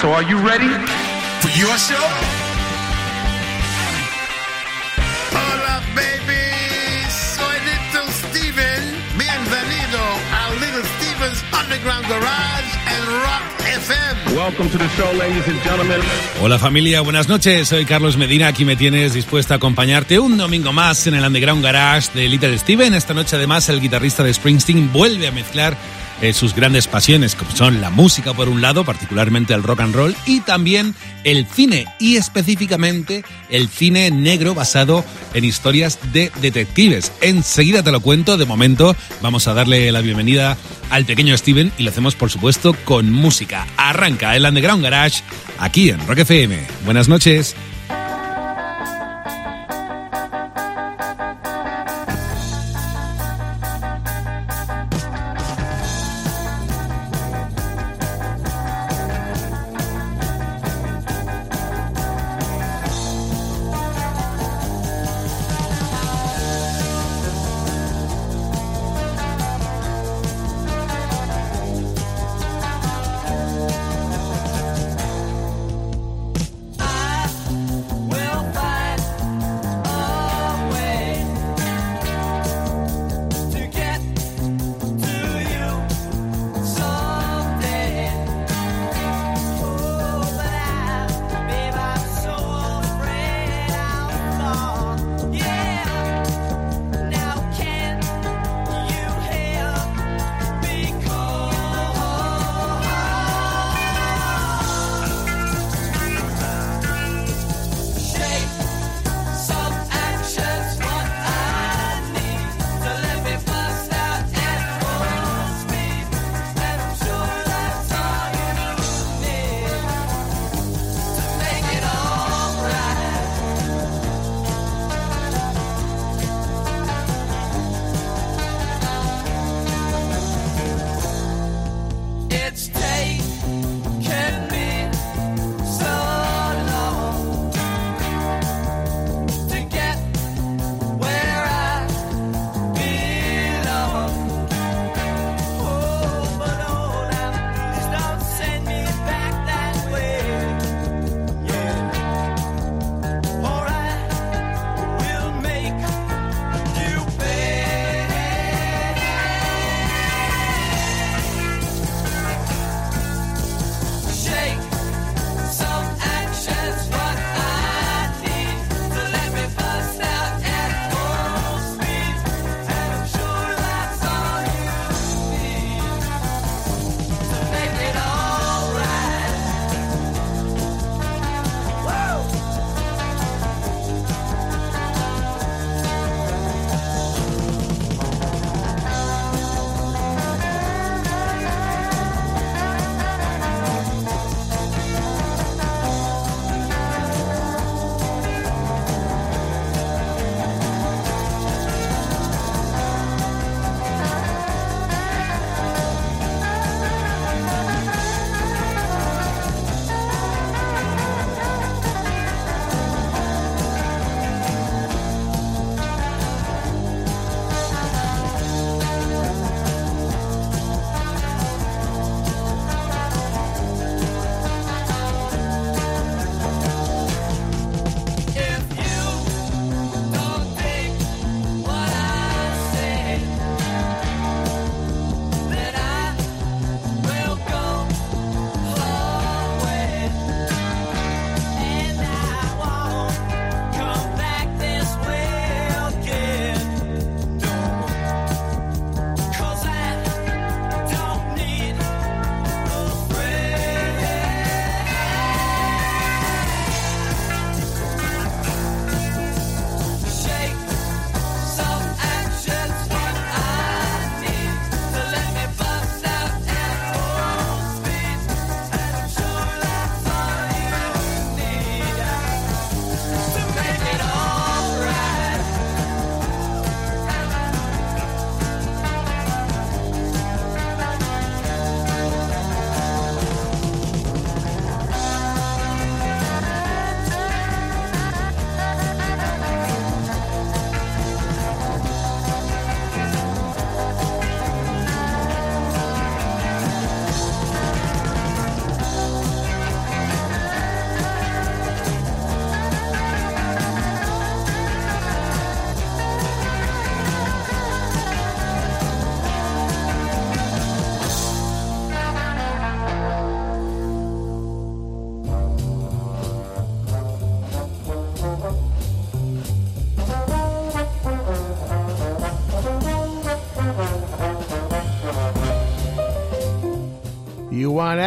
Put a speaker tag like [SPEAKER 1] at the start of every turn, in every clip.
[SPEAKER 1] So are you ready?
[SPEAKER 2] For your show? Hola, baby. Soy Little Steven. Bienvenido a Little Steven's Underground Garage and Rock FM.
[SPEAKER 1] Welcome to the show, ladies and gentlemen.
[SPEAKER 3] Hola familia, buenas noches. Soy Carlos Medina. Aquí me tienes dispuesta a acompañarte un domingo más en el Underground Garage de Little Steven. Esta noche además el guitarrista de Springsteen vuelve a mezclar eh, sus grandes pasiones, como son la música por un lado, particularmente el rock and roll, y también el cine, y específicamente el cine negro basado en historias de detectives. Enseguida te lo cuento, de momento vamos a darle la bienvenida al pequeño Steven y lo hacemos por supuesto con música. Arranca el Underground Garage aquí en Rock FM. Buenas noches.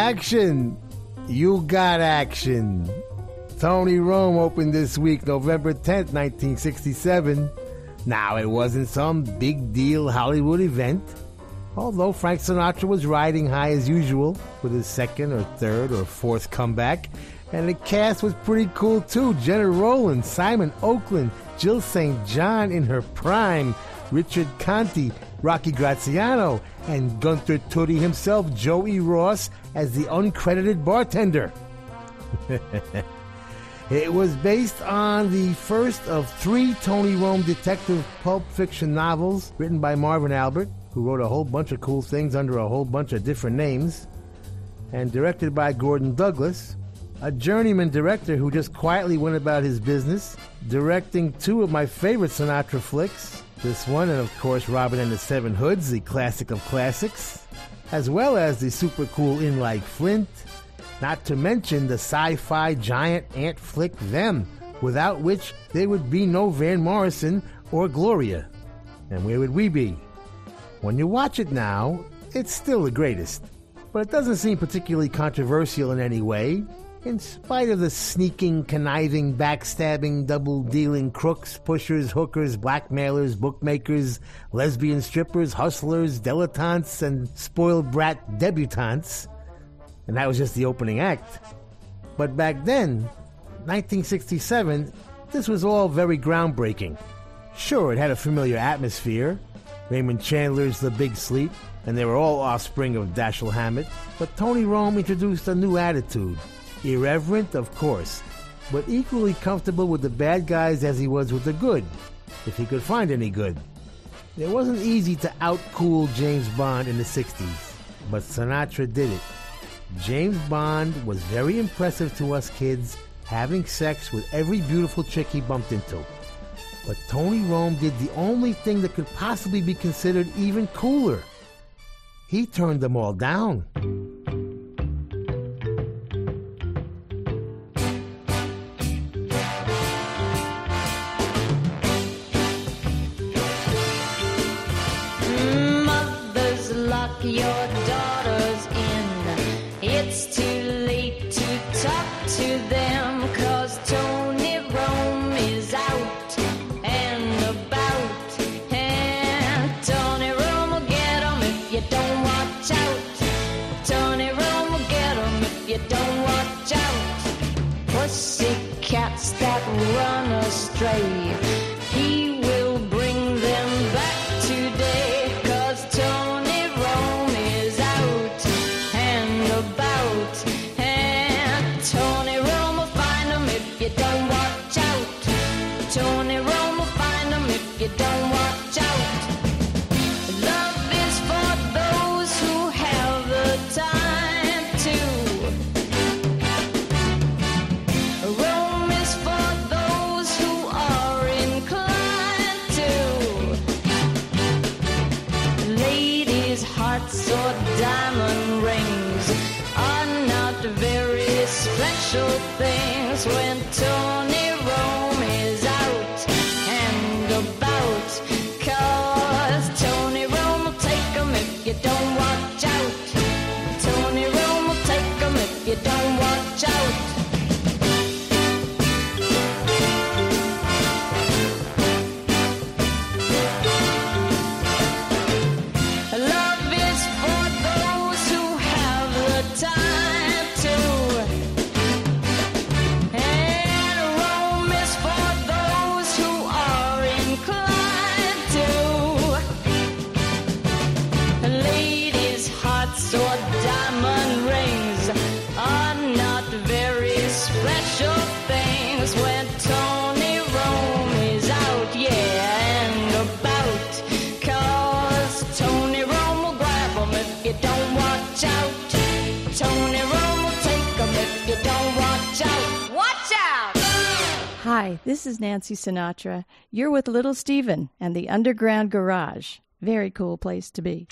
[SPEAKER 4] Action? You got action. Tony Rome opened this week, November 10th, 1967. Now, it wasn't some big deal Hollywood event, although Frank Sinatra was riding high as usual with his second or third or fourth comeback. And the cast was pretty cool too. Gena Rowlands, Simon Oakland, Jill St. John in her prime, Richard Conte, Rocky Graziano, and Gunther Toody himself, Joey Ross, as the uncredited bartender. it was based on the first of three Tony Rome detective pulp fiction novels written by Marvin Albert, who wrote a whole bunch of cool things under a whole bunch of different names, and directed by Gordon Douglas, a journeyman director who just quietly went about his business, directing two of my favorite Sinatra flicks, this one, and of course, Robin and the Seven Hoods, the classic of classics, as well as the super cool In Like Flint, not to mention the sci fi giant ant flick Them, without which there would be no Van Morrison or Gloria. And where would we be? When you watch it now, it's still the greatest, but it doesn't seem particularly controversial in any way. In spite of the sneaking, conniving, backstabbing, double dealing crooks, pushers, hookers, blackmailers, bookmakers, lesbian strippers, hustlers, dilettantes, and spoiled brat debutantes. And that was just the opening act. But back then, 1967, this was all very groundbreaking. Sure, it had a familiar atmosphere. Raymond Chandler's The Big Sleep, and they were all offspring of Dashiell Hammett. But Tony Rome introduced a new attitude Irreverent, of course, but equally comfortable with the bad guys as he was with the good, if he could find any good. It wasn't easy to outcool James Bond in the 60s, but Sinatra did it. James Bond was very impressive to us kids, having sex with every beautiful chick he bumped into. But Tony Rome did the only thing that could possibly be considered even cooler. He turned them all down.
[SPEAKER 5] Special
[SPEAKER 6] Hi, this is Nancy Sinatra. You're with Little Steven and the Underground Garage. Very cool place to be.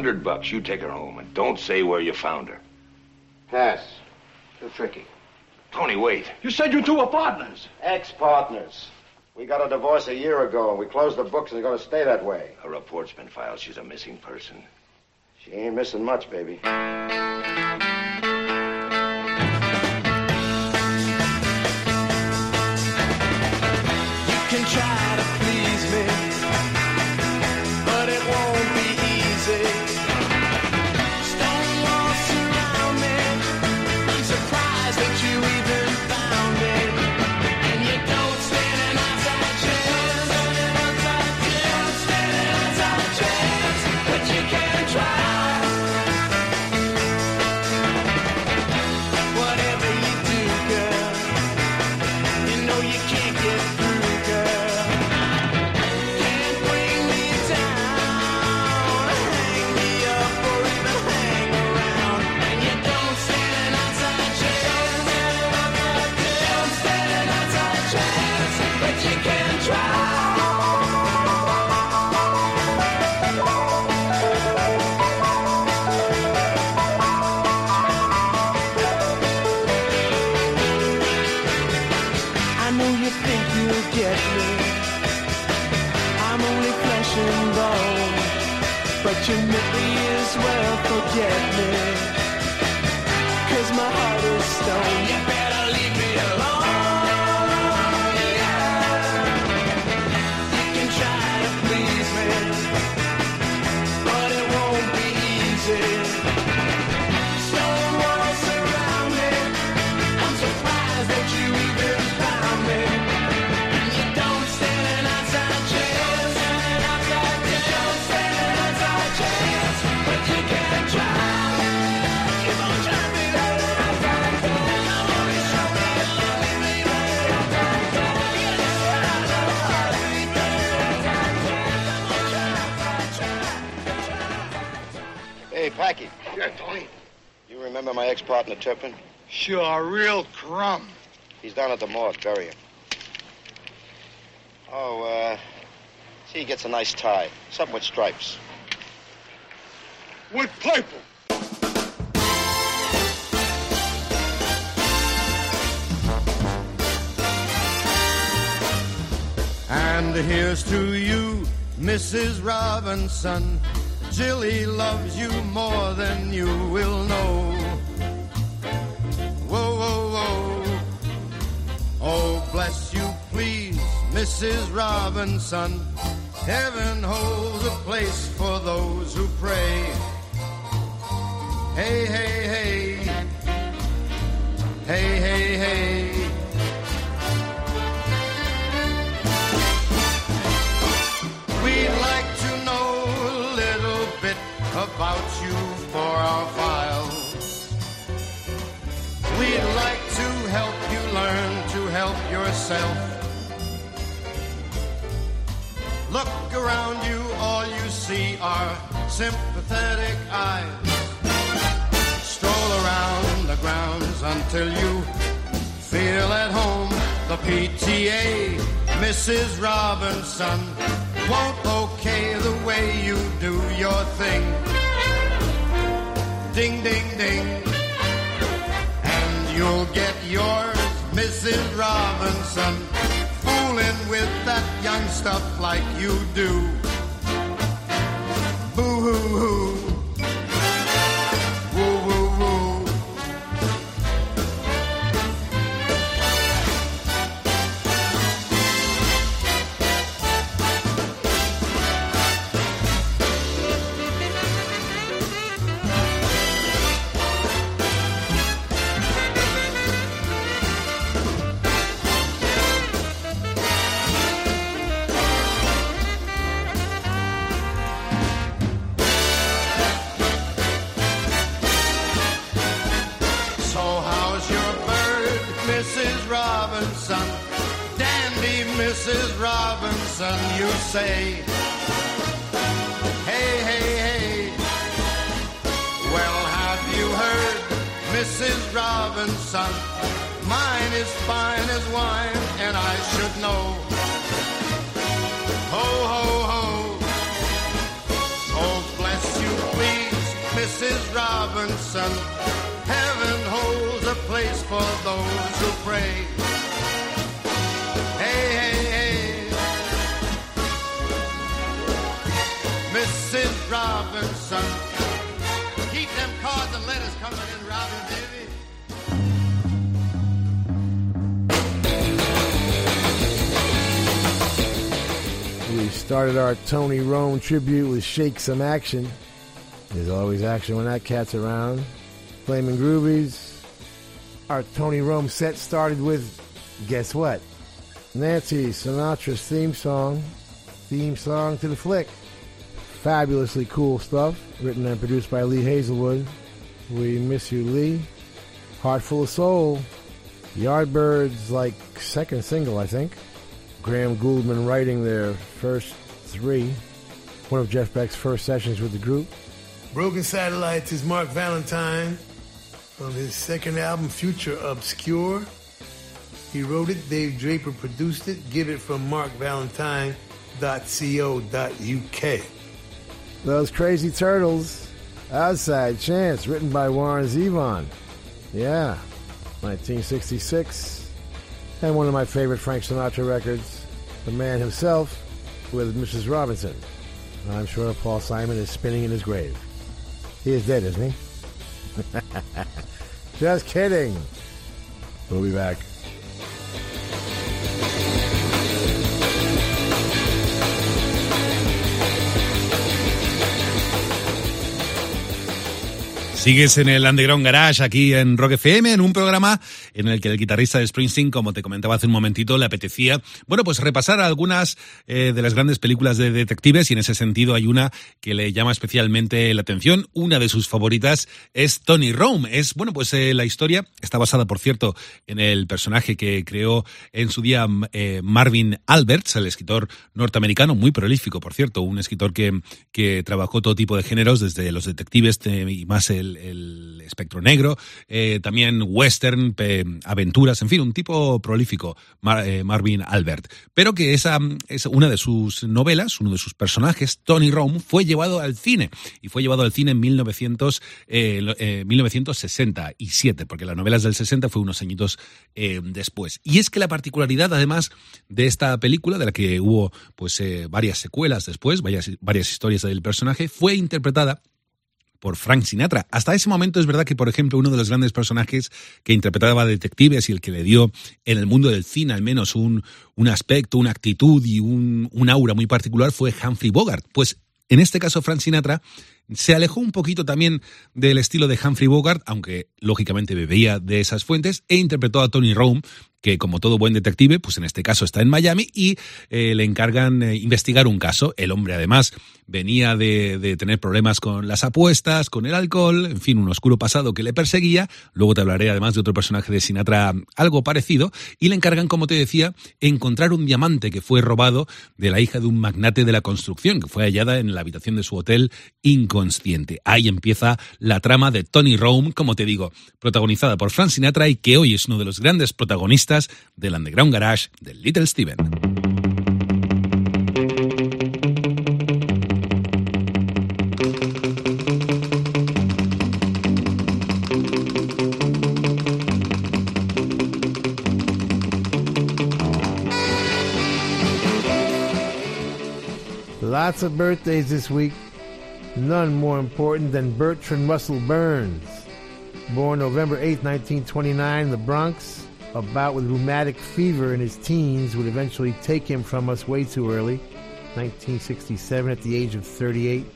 [SPEAKER 1] Hundred bucks, you take her home and don't say where you found her.
[SPEAKER 7] Pass. Too tricky.
[SPEAKER 1] Tony, wait.
[SPEAKER 7] You said you two were partners. Ex-partners. We got a divorce a year ago, and we closed the books, and it's going to stay that way.
[SPEAKER 1] A report's been filed. She's a missing person.
[SPEAKER 7] She ain't missing much, baby.
[SPEAKER 8] You can try my
[SPEAKER 7] Turpin?
[SPEAKER 9] Sure, real crumb.
[SPEAKER 7] He's down at the morgue. Bury him. Oh, uh... See, he gets a nice tie. Something with stripes.
[SPEAKER 9] With purple.
[SPEAKER 10] And here's to you, Mrs. Robinson. Jilly loves you more than you will know. Bless you, please, Mrs. Robinson. Heaven holds a place for those who pray. Hey, hey, hey. Hey, hey, hey. We'd like to know a little bit about you for our files. We'd like help yourself. Look around you, all you see are sympathetic eyes. Stroll around the grounds until you feel at home. The PTA, Mrs. Robinson, won't okay the way you do your thing. Ding, ding, ding. And you'll get yours, Mrs. Robinson, fooling with that young stuff like you do. Boo hoo hoo. Say. Hey, hey, hey. Well, have you heard, Mrs. Robinson? Mine is fine as wine, and I should know. Ho, ho, ho. Oh, bless you, please, Mrs. Robinson. Heaven holds a place for those who pray. Robinson. Keep them cards and letters coming in, Robin, baby.
[SPEAKER 4] We started our Tony Rome tribute with Shake Some Action. There's always action when that cat's around. Flaming Groovies. Our Tony Rome set started with, guess what? Nancy Sinatra's theme song. Theme song to the flick. Fabulously cool stuff. Written and produced by Lee Hazlewood. We miss you, Lee. Heart Full of Soul. Yardbirds, like second single, I think. Graham Gouldman writing their first three. One of Jeff Beck's first sessions with the group. Broken Satellites is Mark Valentine from his second album, Future Obscure. He wrote it, Dave Draper produced it. Get it from markvalentine.co.uk. Those Crazy Turtles, Outside Chance, written by Warren Zevon. Yeah, 1966. And one of my favorite Frank Sinatra records, The Man Himself with Mrs. Robinson. I'm sure Paul Simon is spinning in his grave. He is dead, isn't he? Just kidding. We'll be back.
[SPEAKER 3] Sigues en el Underground Garage aquí en Rock FM, en un programa en el que el guitarrista de Springsteen, como te comentaba hace un momentito, le apetecía, bueno, pues repasar algunas eh, de las grandes películas de detectives y en ese sentido hay una que le llama especialmente la atención. Una de sus favoritas es Tony Rome. Es, bueno, pues eh, la historia está basada, por cierto, en el personaje que creó en su día eh, Marvin Alberts, el escritor norteamericano, muy prolífico, por cierto, un escritor que, que trabajó todo tipo de géneros, desde los detectives y más el, el espectro negro, eh, también western, aventuras, en fin, un tipo prolífico, eh, Marvin Albert. Pero que esa es una de sus novelas, uno de sus personajes, Tony Rome, fue llevado al cine. Y fue llevado al cine en 1900, eh, lo- eh, 1967, porque la novela es del 60, fue unos añitos después. Y es que la particularidad, además, de esta película, de la que hubo pues varias secuelas después, varias, varias historias del personaje, fue interpretada por Frank Sinatra. Hasta ese momento es verdad que, por ejemplo, uno de los grandes personajes que interpretaba detectives y el que le dio en el mundo del cine al menos un, un aspecto, una actitud y un, un aura muy particular fue Humphrey Bogart. Pues en este caso Frank Sinatra se alejó un poquito también del estilo de Humphrey Bogart, aunque lógicamente bebía de esas fuentes, e interpretó a Tony Rome, que como todo buen detective, pues en este caso está en Miami y eh, le encargan eh, investigar un caso. El hombre además venía de, de tener problemas con las apuestas, con el alcohol, en fin, un oscuro pasado que le perseguía. Luego te hablaré además de otro personaje de Sinatra algo parecido y le encargan, como te decía, encontrar un diamante que fue robado de la hija de un magnate de la construcción, que fue hallada en la habitación de su hotel inconsciente. Ahí empieza la trama de Tony Rome, como te digo, protagonizada por Frank Sinatra y que hoy es uno de los grandes protagonistas del Underground Garage de Little Steven.
[SPEAKER 4] Lots of birthdays this week. None more important than Bertrand Russell Berns. Born November 8, 1929, in the Bronx, a bout with rheumatic fever in his teens would eventually take him from us way too early. 1967, at the age of 38.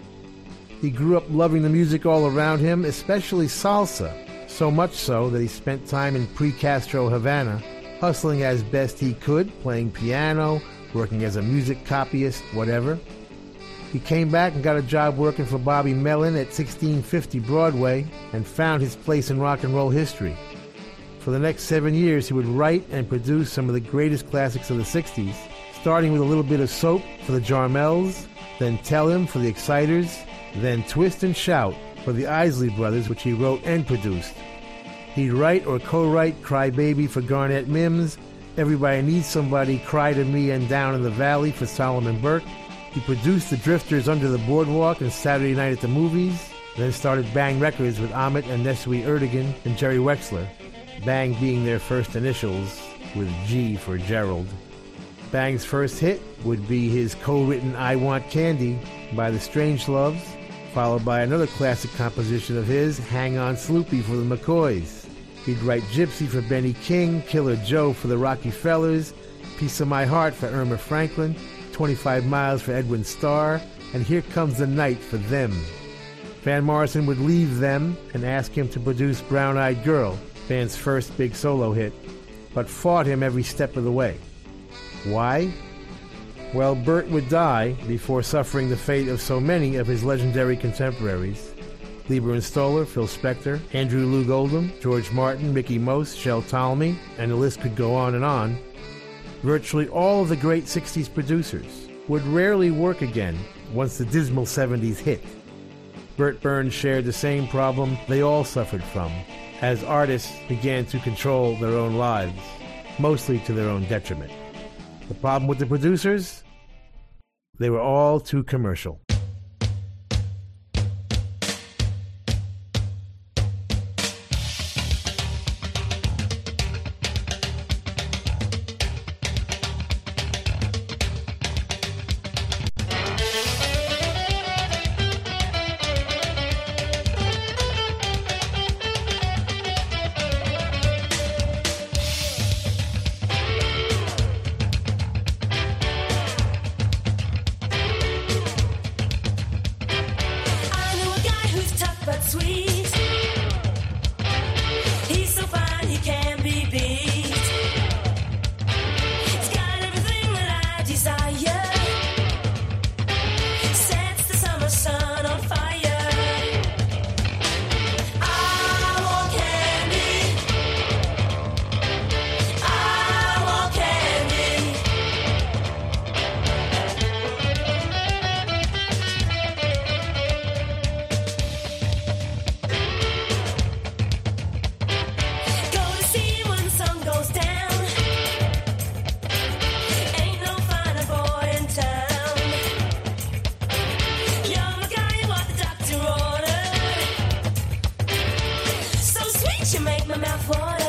[SPEAKER 4] He grew up loving the music all around him, especially salsa, so much so that he spent time in pre Castro Havana, hustling as best he could, playing piano, working as a music copyist, whatever. He came back and got a job working for Bobby Mellin at 1650 Broadway and found his place in rock and roll history. For the next seven years, he would write and produce some of the greatest classics of the 60s, starting with a little bit of soap for the Jarmels, then Tell Him for the Exciters, then Twist and Shout for the Isley Brothers, which he wrote and produced. He'd write or co-write Cry Baby for Garnet Mimms, Everybody Needs Somebody, Cry to Me and Down in the Valley for Solomon Burke. He produced The Drifters Under the Boardwalk and Saturday Night at the Movies. then started Bang Records with Ahmet and Nesuhi Ertegun and Jerry Wexler, Bang being their first initials, with G for Gerald. Bang's first hit would be his co-written I Want Candy by the Strangeloves, followed by another classic composition of his, Hang On Sloopy for the McCoys. He'd write Gypsy for Benny King, Killer Joe for the Rocky Fellers, Piece of My Heart for Erma Franklin, 25 Miles for Edwin Starr, and Here Comes the Night for them. Van Morrison would leave them and ask him to produce Brown Eyed Girl, Van's first big solo hit, but fought him every step of the way. Why? Well, Bert would die before suffering the fate of so many of his legendary contemporaries. Leiber and Stoller, Phil Spector, Andrew Loog Oldham, George Martin, Mickey Most, Shel Talmy, and the list could go on and on. Virtually all of the great 60s producers would rarely work again once the dismal 70s hit. Bert Berns shared the same problem they all suffered from, as artists began to control their own lives, mostly to their own detriment. The problem with the producers? They were all too commercial.
[SPEAKER 11] Make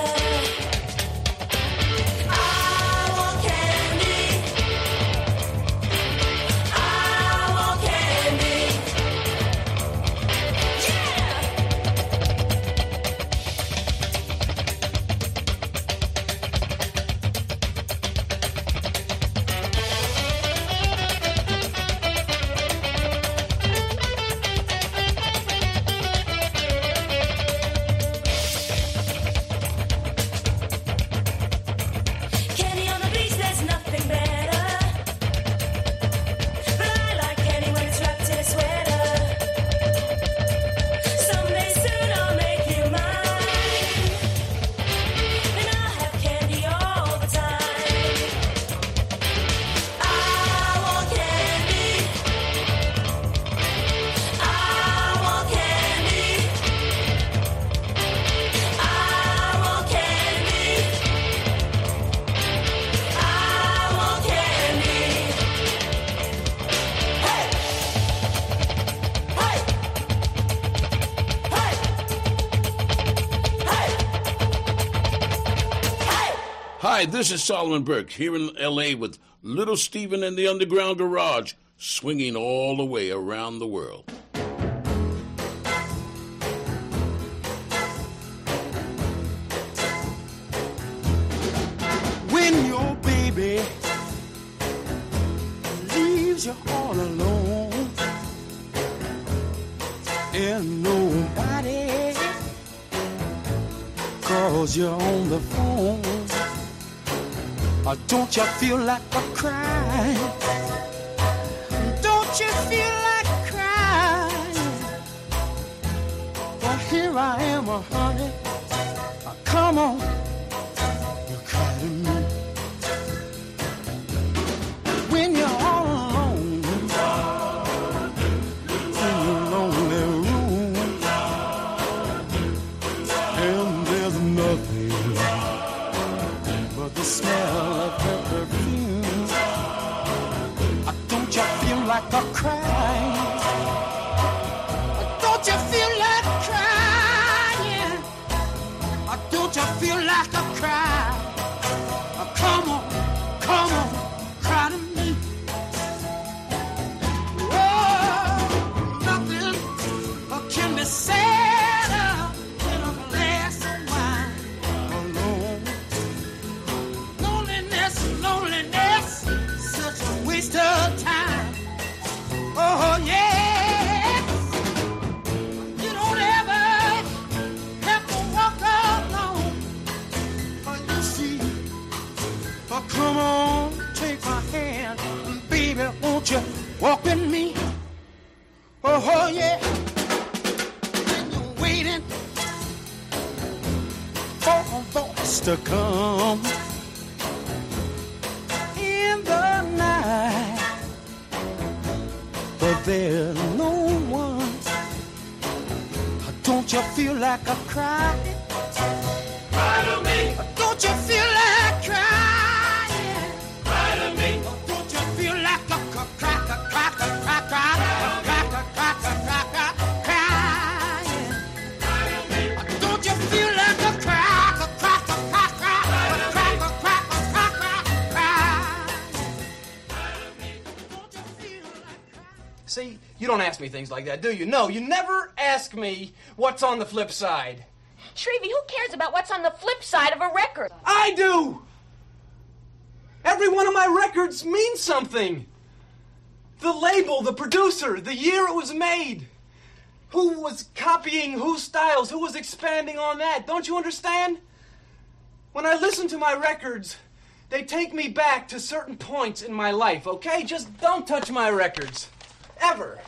[SPEAKER 12] this is Solomon Burke here in LA with Little Steven and the Underground Garage, swinging all the way around the world.
[SPEAKER 13] Don't
[SPEAKER 14] ask me things like that, do you? No, you never ask me what's on the flip side.
[SPEAKER 15] Shrevey, who cares about what's on the flip side of a record?
[SPEAKER 14] I do! Every one of my records means something. The label, the producer, the year it was made. Who was copying whose styles, who was expanding on that. Don't you understand? When I listen to my records, they take me back to certain points in my life, okay? Just don't touch my records. Ever.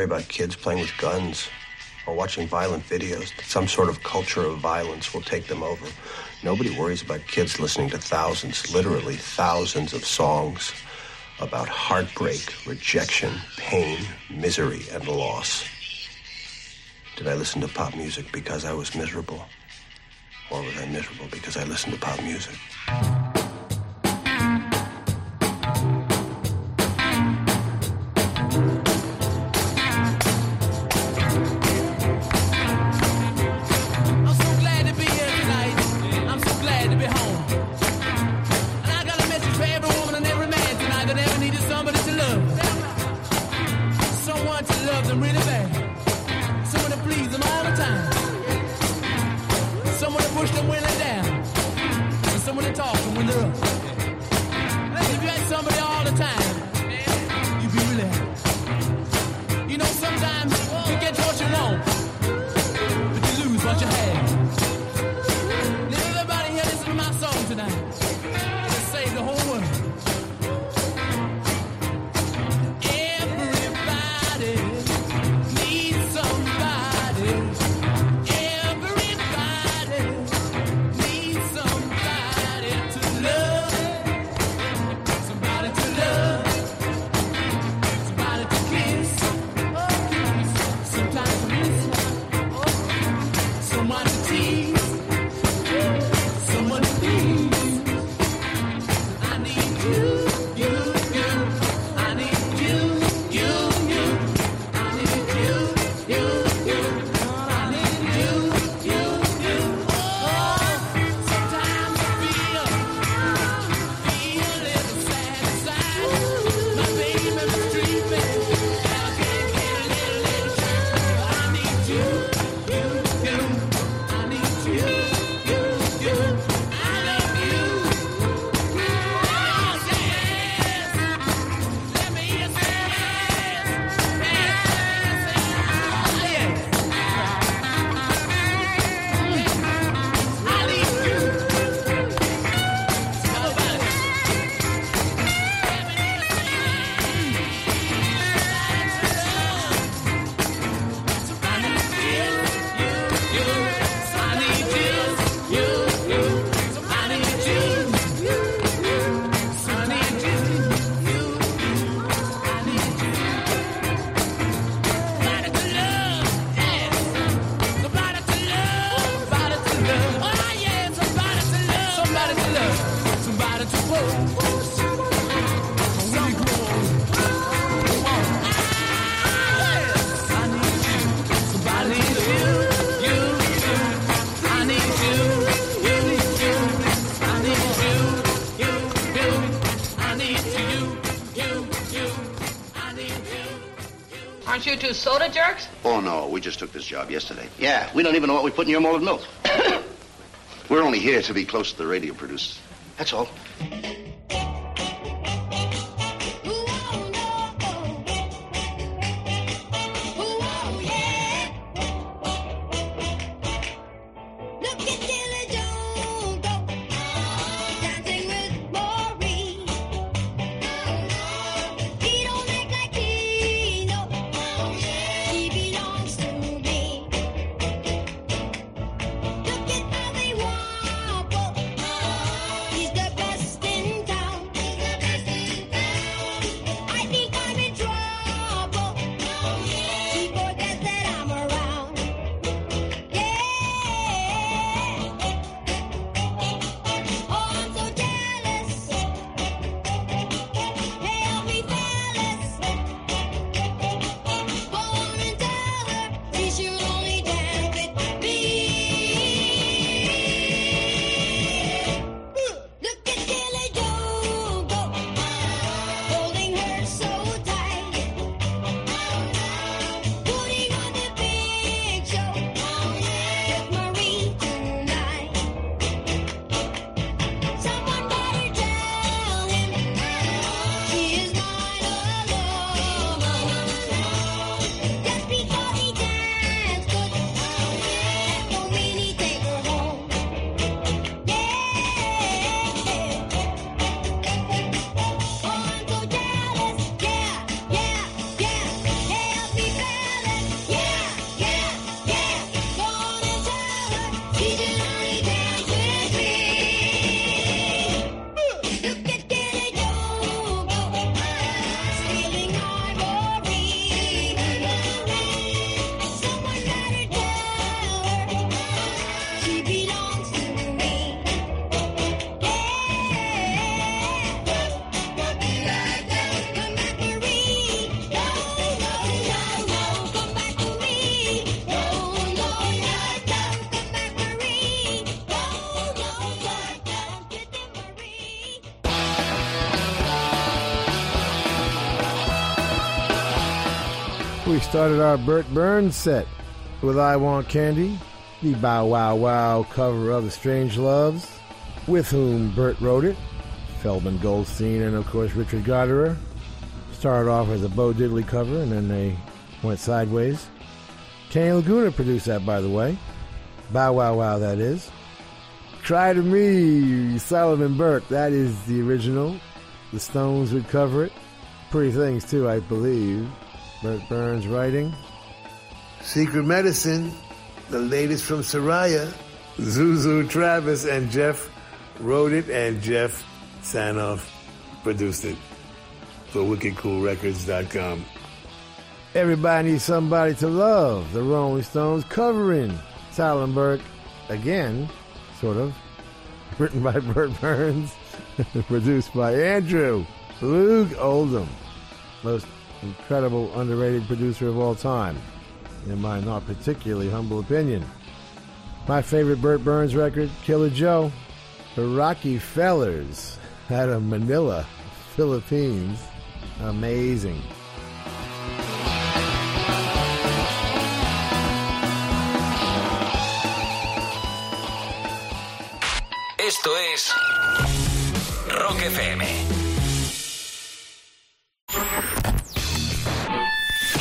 [SPEAKER 16] worry about kids playing with guns or watching violent videos. Some sort of culture of violence will take them over. Nobody worries about kids listening to thousands, literally thousands of songs about heartbreak, rejection, pain, misery, and loss. Did I listen to pop music because I was miserable? Or was I miserable because I listened to pop music?
[SPEAKER 17] of jerks?
[SPEAKER 7] Oh, no. We just took this job yesterday. Yeah, we don't even know what we put in your malted milk. We're only here to be close to the radio producers. That's all.
[SPEAKER 4] Started our Bert Berns set with I Want Candy, the Bow Wow Wow cover of The Strangeloves, with whom Bert wrote it, Feldman Goldstein, and of course Richard Gottehrer. Started off as a Bo Diddley cover, and then they went sideways. Kenny Laguna produced that, by the way. Bow Wow Wow, that is. Cry to Me, Solomon Burke, that is the original. The Stones would cover it. Pretty things, too, I believe. Bert Berns writing. Secret Medicine, the latest from Soraia. ZouZou Travis and Jeff wrote it, and Jeff Sanoff produced it for WickedCoolRecords.com. Everybody needs somebody to love. The Rolling Stones covering Solomon Burke again, sort of. Written by Bert Berns, produced by Andrew Loog Oldham, most incredible, underrated producer of all time, in my not particularly humble opinion. My favorite Bert Berns record, Killer Joe, the Rocky Fellers out of Manila, Philippines. Amazing.
[SPEAKER 17] Esto es Rock FM.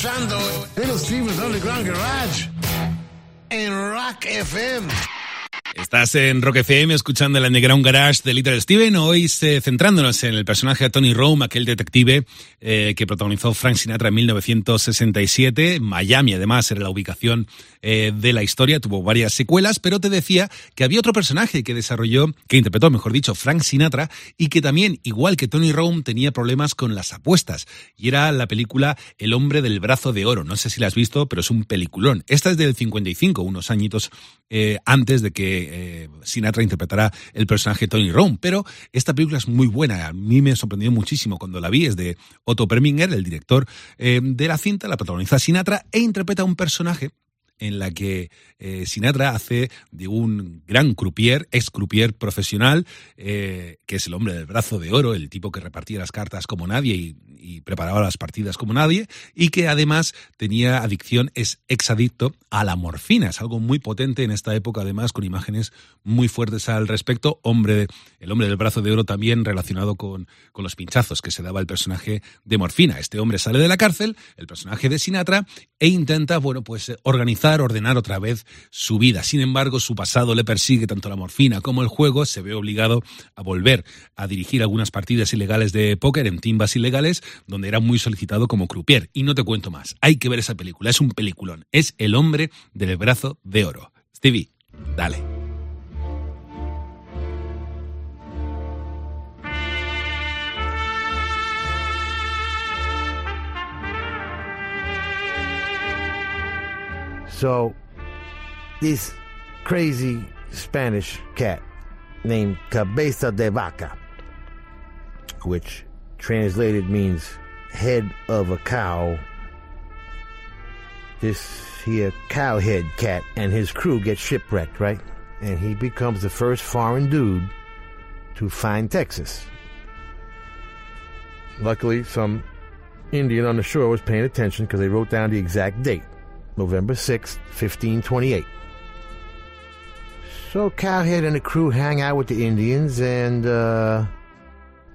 [SPEAKER 18] Escuchando
[SPEAKER 3] Estás en Rock FM escuchando el Underground Garage de Little Steven, hoy eh, centrándonos en el personaje de Tony Rome, aquel detective eh, que protagonizó Frank Sinatra en 1967. Miami, además, era la ubicación eh, de la historia, tuvo varias secuelas, pero te decía que había otro personaje que desarrolló, que interpretó, mejor dicho, Frank Sinatra, y que también, igual que Tony Rome, tenía problemas con las apuestas. Y era la película El hombre del brazo de oro. No sé si la has visto, pero es un peliculón. Esta es del 55, unos añitos eh, antes de que Sinatra interpretara el personaje Tony Rome. Pero esta película es muy buena. A mí me sorprendió muchísimo cuando la vi. Es de Otto Preminger, el director eh, de la cinta. La protagoniza Sinatra e interpreta un personaje en la que eh, Sinatra hace de un gran croupier, ex croupier profesional, eh, que es el hombre del brazo de oro, el tipo que repartía las cartas como nadie y, preparaba las partidas como nadie, y que además tenía adicción, es exadicto a la morfina. Es algo muy potente en esta época, además, con imágenes muy fuertes al respecto. Hombre, el hombre del brazo de oro también relacionado con, con los pinchazos que se daba el personaje de morfina. Este hombre sale de la cárcel, el personaje de Sinatra, e intenta, bueno, pues organizar, ordenar otra vez su vida. Sin embargo, su pasado le persigue tanto la morfina como el juego. Se ve obligado a volver a dirigir algunas partidas ilegales de póker en timbas ilegales, donde era muy solicitado como croupier. Y no te cuento más. Hay que ver esa película. Es un peliculón. Es El hombre del brazo de oro. Stevie, dale.
[SPEAKER 4] So, this crazy Spanish cat named Cabeza de Vaca, which translated means head of a cow. This here cowhead cat and his crew get shipwrecked, right? And he becomes the first foreign dude to find Texas. Luckily, some Indian on the shore was paying attention because they wrote down the exact date. November 6th, 1528. So Cowhead and the crew hang out with the Indians and uh,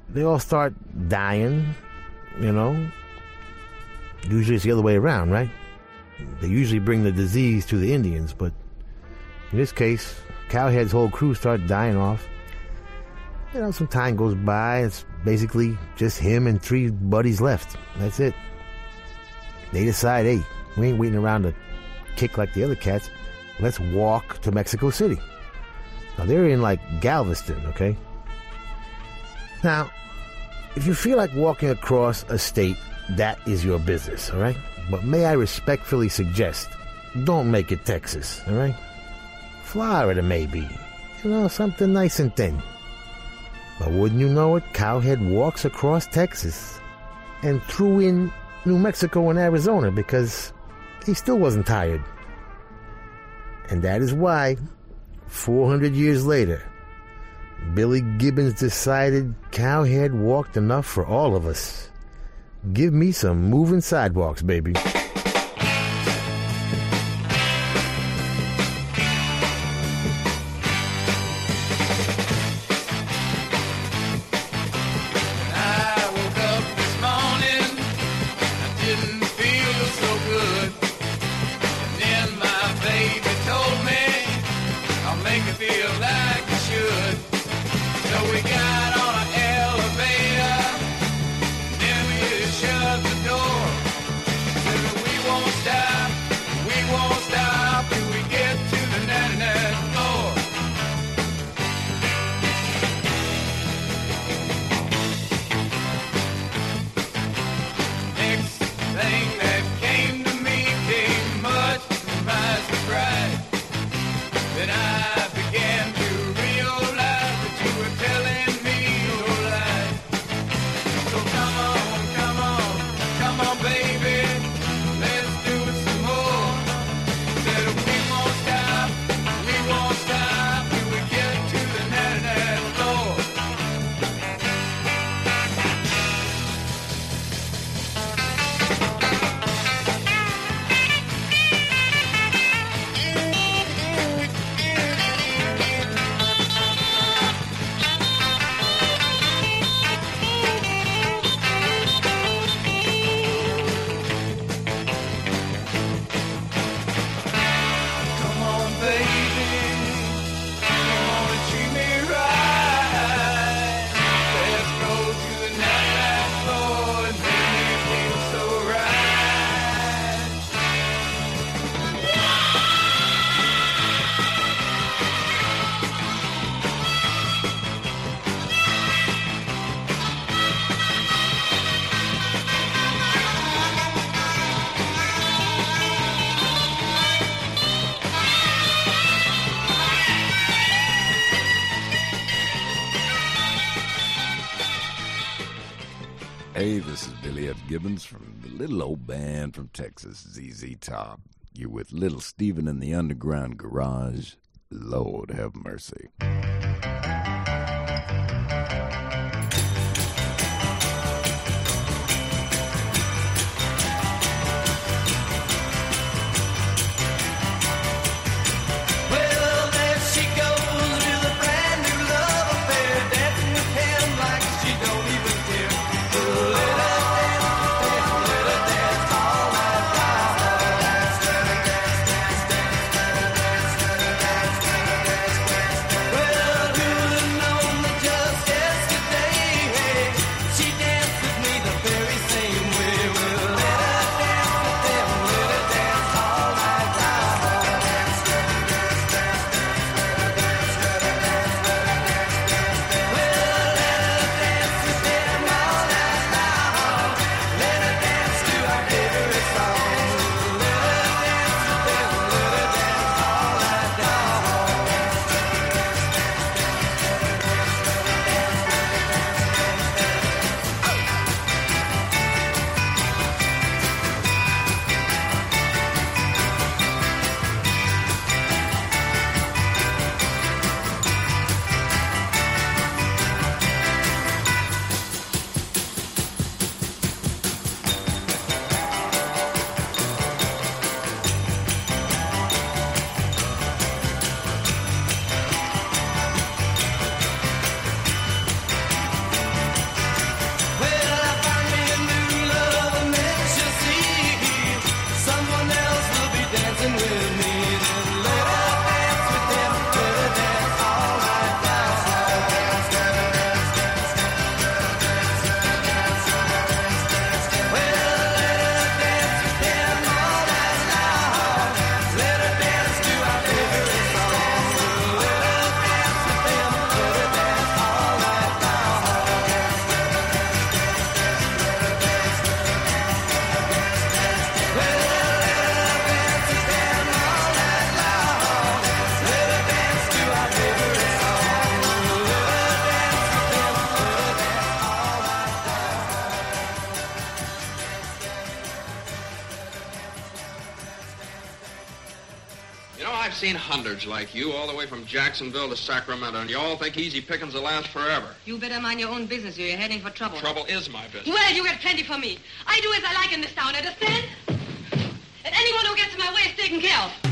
[SPEAKER 4] they all start dying, you know. Usually it's the other way around, right? They usually bring the disease to the Indians, but in this case, Cowhead's whole crew start dying off. You know, some time goes by, it's basically just him and three buddies left. That's it. They decide, hey, we ain't waiting around to kick like the other cats. Let's walk to Mexico City. Now they're in like Galveston, okay? Now, if you feel like walking across a state, that is your business, all right? But may I respectfully suggest, don't make it Texas, all right? Florida, maybe. You know, something nice and thin. But wouldn't you know it, Cowhead walks across Texas and threw in New Mexico and Arizona because he still wasn't tired. And that is why, 400 years later, Billy Gibbons decided Cowhead walked enough for all of us. Give me some moving sidewalks, baby.
[SPEAKER 18] Texas, ZZ Top. You're with Little Steven in the Underground Garage. Lord have mercy.
[SPEAKER 19] nerds like you all the way from Jacksonville to Sacramento, and you all think easy pickings will last forever.
[SPEAKER 20] You better mind your own business, or you're heading for trouble.
[SPEAKER 19] Trouble is my business.
[SPEAKER 20] Well, you get plenty for me. I do as I like in this town, understand? And anyone who gets in my way is taken care of.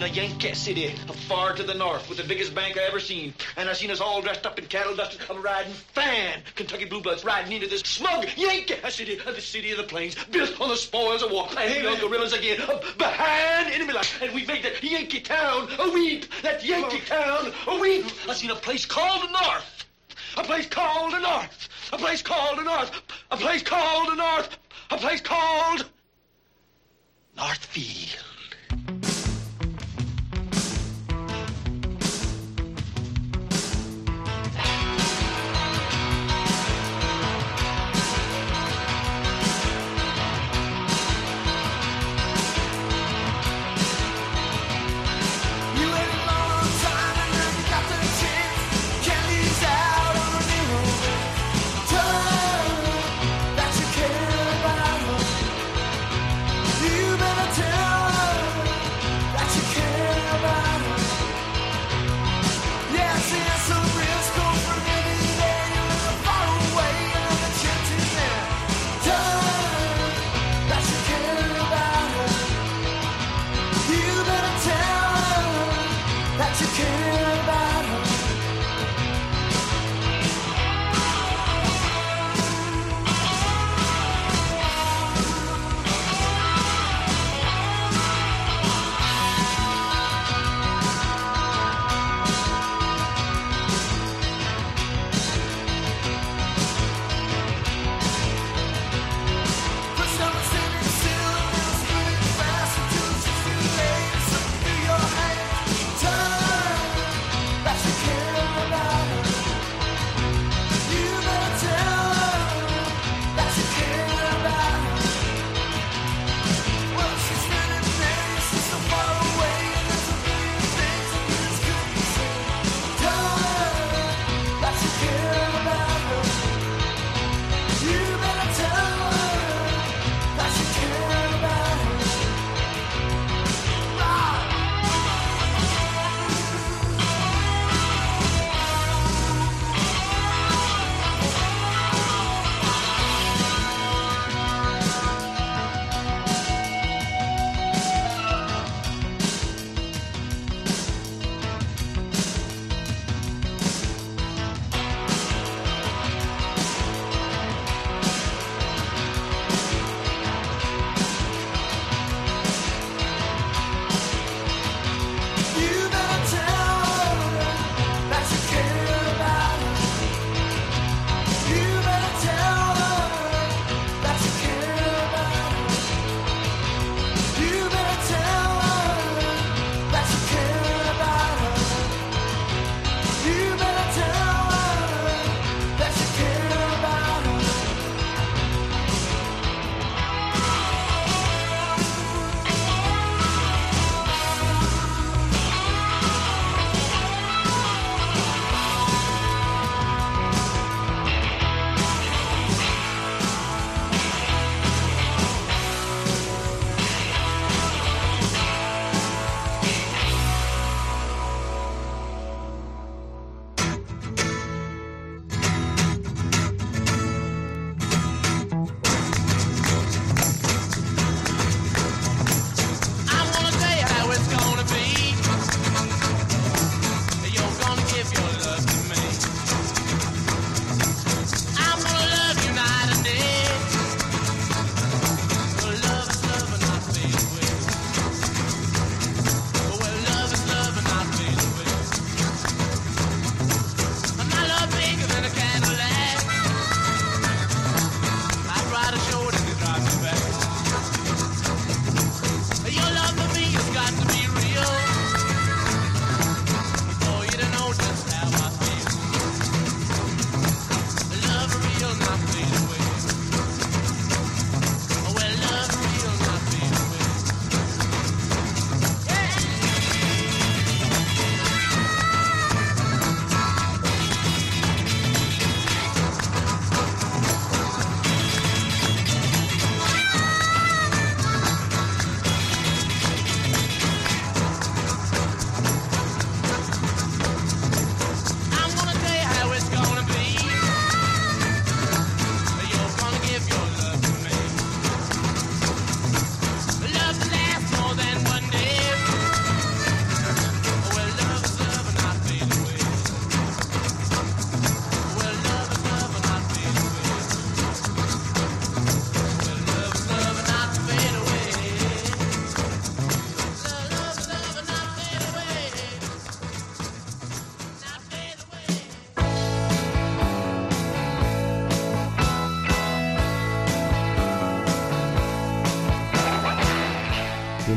[SPEAKER 21] Seen a Yankee city far to the north with the biggest bank I ever seen. And I seen us all dressed up in cattle dust. I'm riding fine. Kentucky Blue Bloods riding into this smug Yankee city, the city of the plains, built on the spoils of war. And hey, guerrillas again, uh, behind enemy lines. And we made that Yankee town a weep. That Yankee town a weep. I seen a place called the North. A place called the North. A place called the North. A place called the North. A place called Northfield.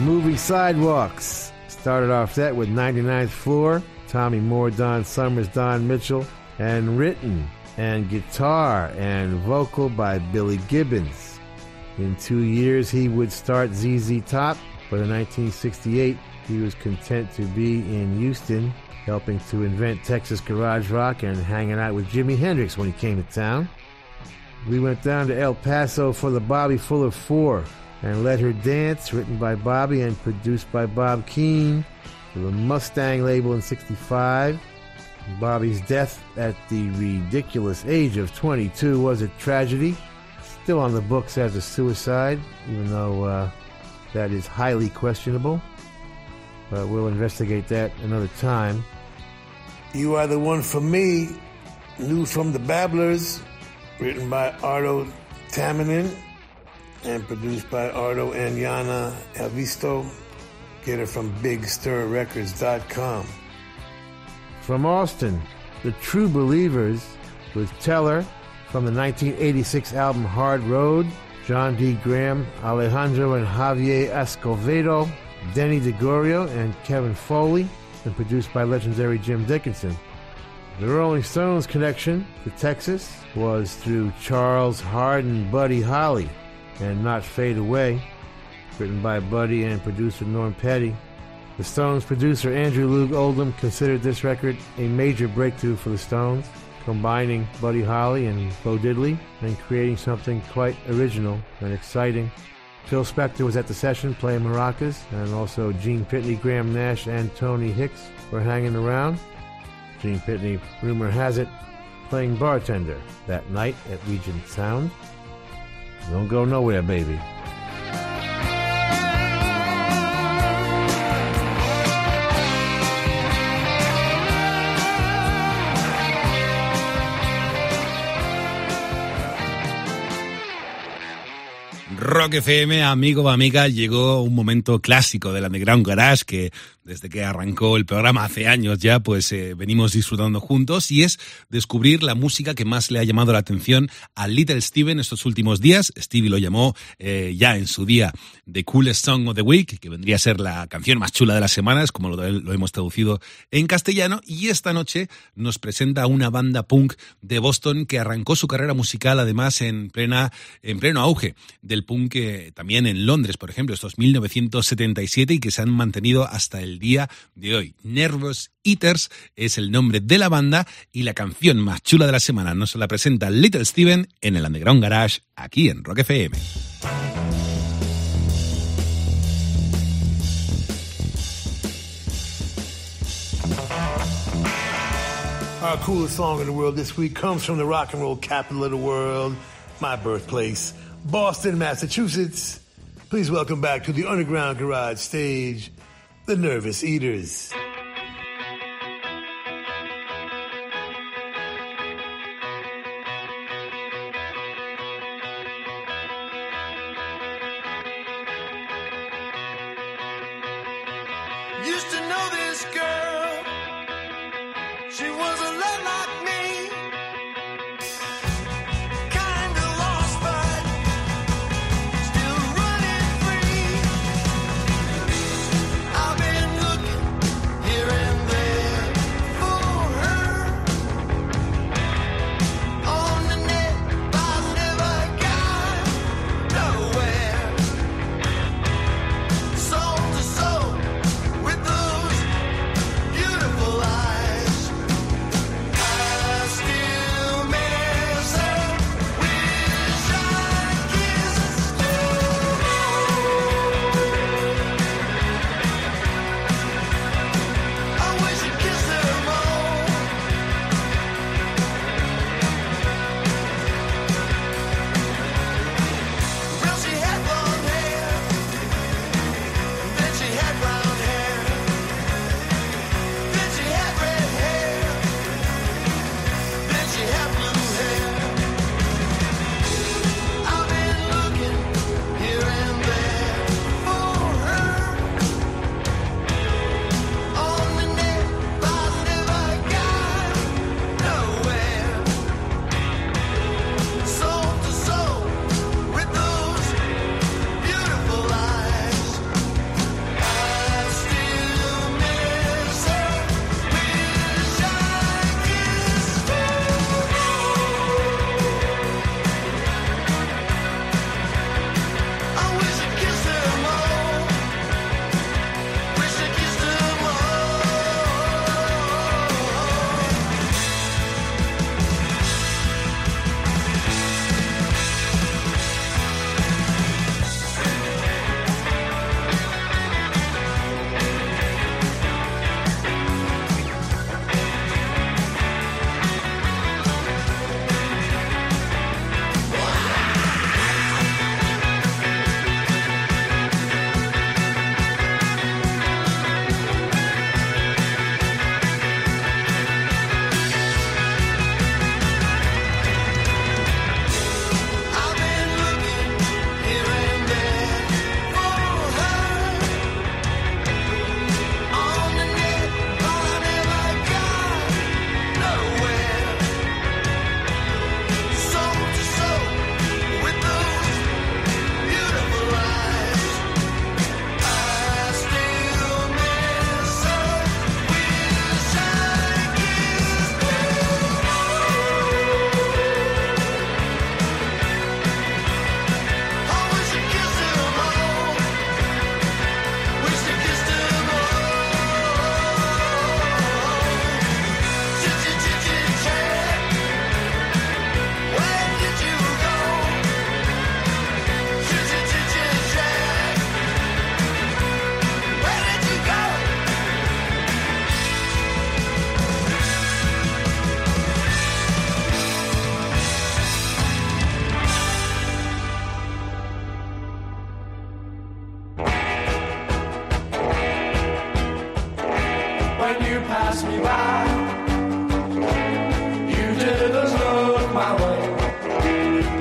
[SPEAKER 4] Movie Sidewalks started off that with 99th Floor, Tommy Moore, Don Summers, Don Mitchell, and written and guitar and vocal by Billy Gibbons. In two years, he would start ZZ Top, but in 1968, he was content to be in Houston, helping to invent Texas garage rock and hanging out with Jimi Hendrix when he came to town. We went down to El Paso for the Bobby Fuller Four and Let Her Dance, written by Bobby and produced by Bob Keane for the Mustang label in 65. Bobby's death at the ridiculous age of 22 was a tragedy. Still on the books as a suicide, even though uh, that is highly questionable. But we'll investigate that another time.
[SPEAKER 2] You Are the One for Me, new from the Babblers, written by Ardo Taminin and produced by Ardo and Yana Elvisto. Get it from BigStirRecords.com.
[SPEAKER 4] From Austin, The True Believers with Teller from the 1986 album Hard Road, Jon Dee Graham, Alejandro and Javier Escovedo, Denny DeGorio, and Kevin Foley, and produced by legendary Jim Dickinson. The Rolling Stones connection to Texas was through Charles Hardin Buddy Holly and Not Fade Away, written by Buddy and producer Norm Petty. The Stones producer Andrew Loog Oldham considered this record a major breakthrough for the Stones, combining Buddy Holly and Bo Diddley and creating something quite original and exciting. Phil Spector was at the session playing maracas, and also Gene Pitney, Graham Nash, and Tony Hicks were hanging around. Gene Pitney, rumor has it, playing bartender that night at Regent Sound. Don't go nowhere, baby.
[SPEAKER 3] Rock FM, amigo o amiga, llegó un momento clásico del Underground Garage que desde que arrancó el programa hace años ya, pues eh, venimos disfrutando juntos y es descubrir la música que más le ha llamado la atención a Little Steven estos últimos días. Stevie lo llamó eh, ya en su día The Coolest Song of the Week, que vendría a ser la canción más chula de las semanas, como lo, hemos traducido en castellano. Y esta noche nos presenta una banda punk de Boston que arrancó su carrera musical además en plena en pleno auge del punk eh, también en Londres, por ejemplo, estos 1977 y que se han mantenido hasta el día de hoy. Nervous Eaters es el nombre de la banda y la canción más chula de la semana nos la presenta Little Steven en el Underground Garage aquí en Rock FM.
[SPEAKER 2] Our coolest song in the world this week comes from the rock and roll capital of the world, my birthplace, Boston, Massachusetts. Please welcome back to the Underground Garage stage, the Nervous Eaters.
[SPEAKER 14] Used to know this girl. She was a lot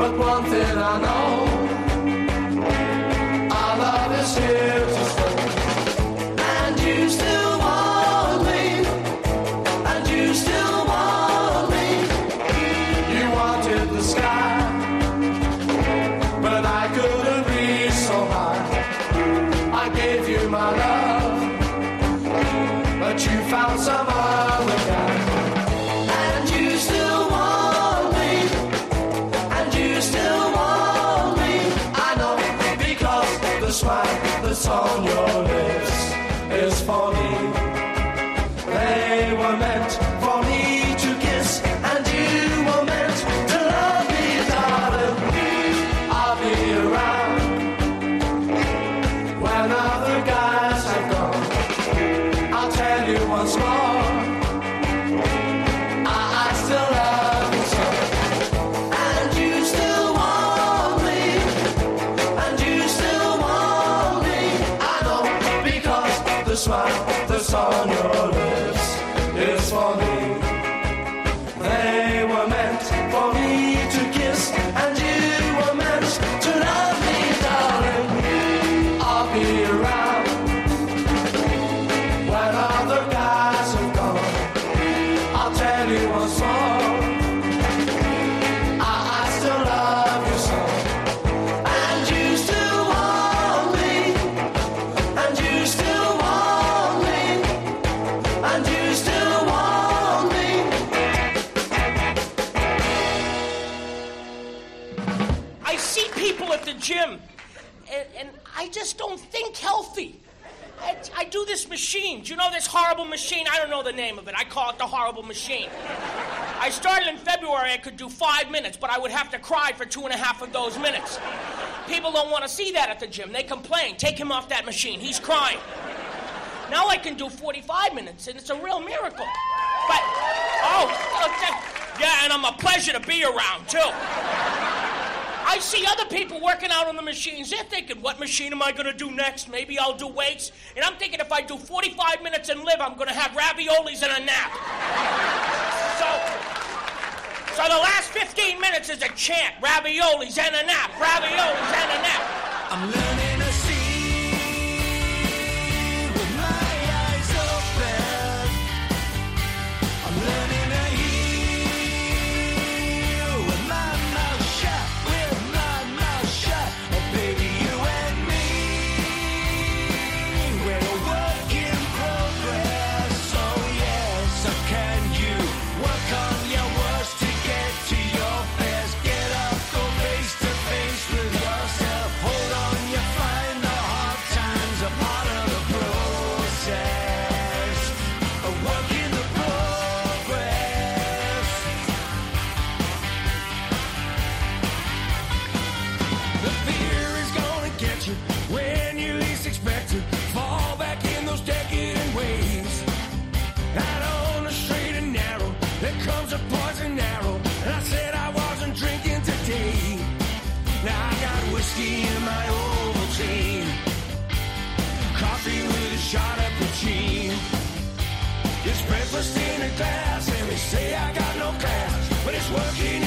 [SPEAKER 14] but one thing I know.
[SPEAKER 22] machine. I don't know the name of it. I call it the horrible machine. I started in February. I could do five minutes, but I would have to cry for two and a half of those minutes. People don't want to see that at the gym. They complain. Take him off that machine. He's crying. Now I can do 45 minutes, and it's a real miracle. But, oh, yeah, and I'm a pleasure to be around, too. I see other people working out on the machines. They're thinking, what machine am I going to do next? Maybe I'll do weights. And I'm thinking, if I do 45 minutes and live, I'm going to have raviolis and a nap. so, so the last 15 minutes is a chant raviolis and a nap, raviolis and a nap.
[SPEAKER 14] breakfast in a glass and they say I got no class, but it's working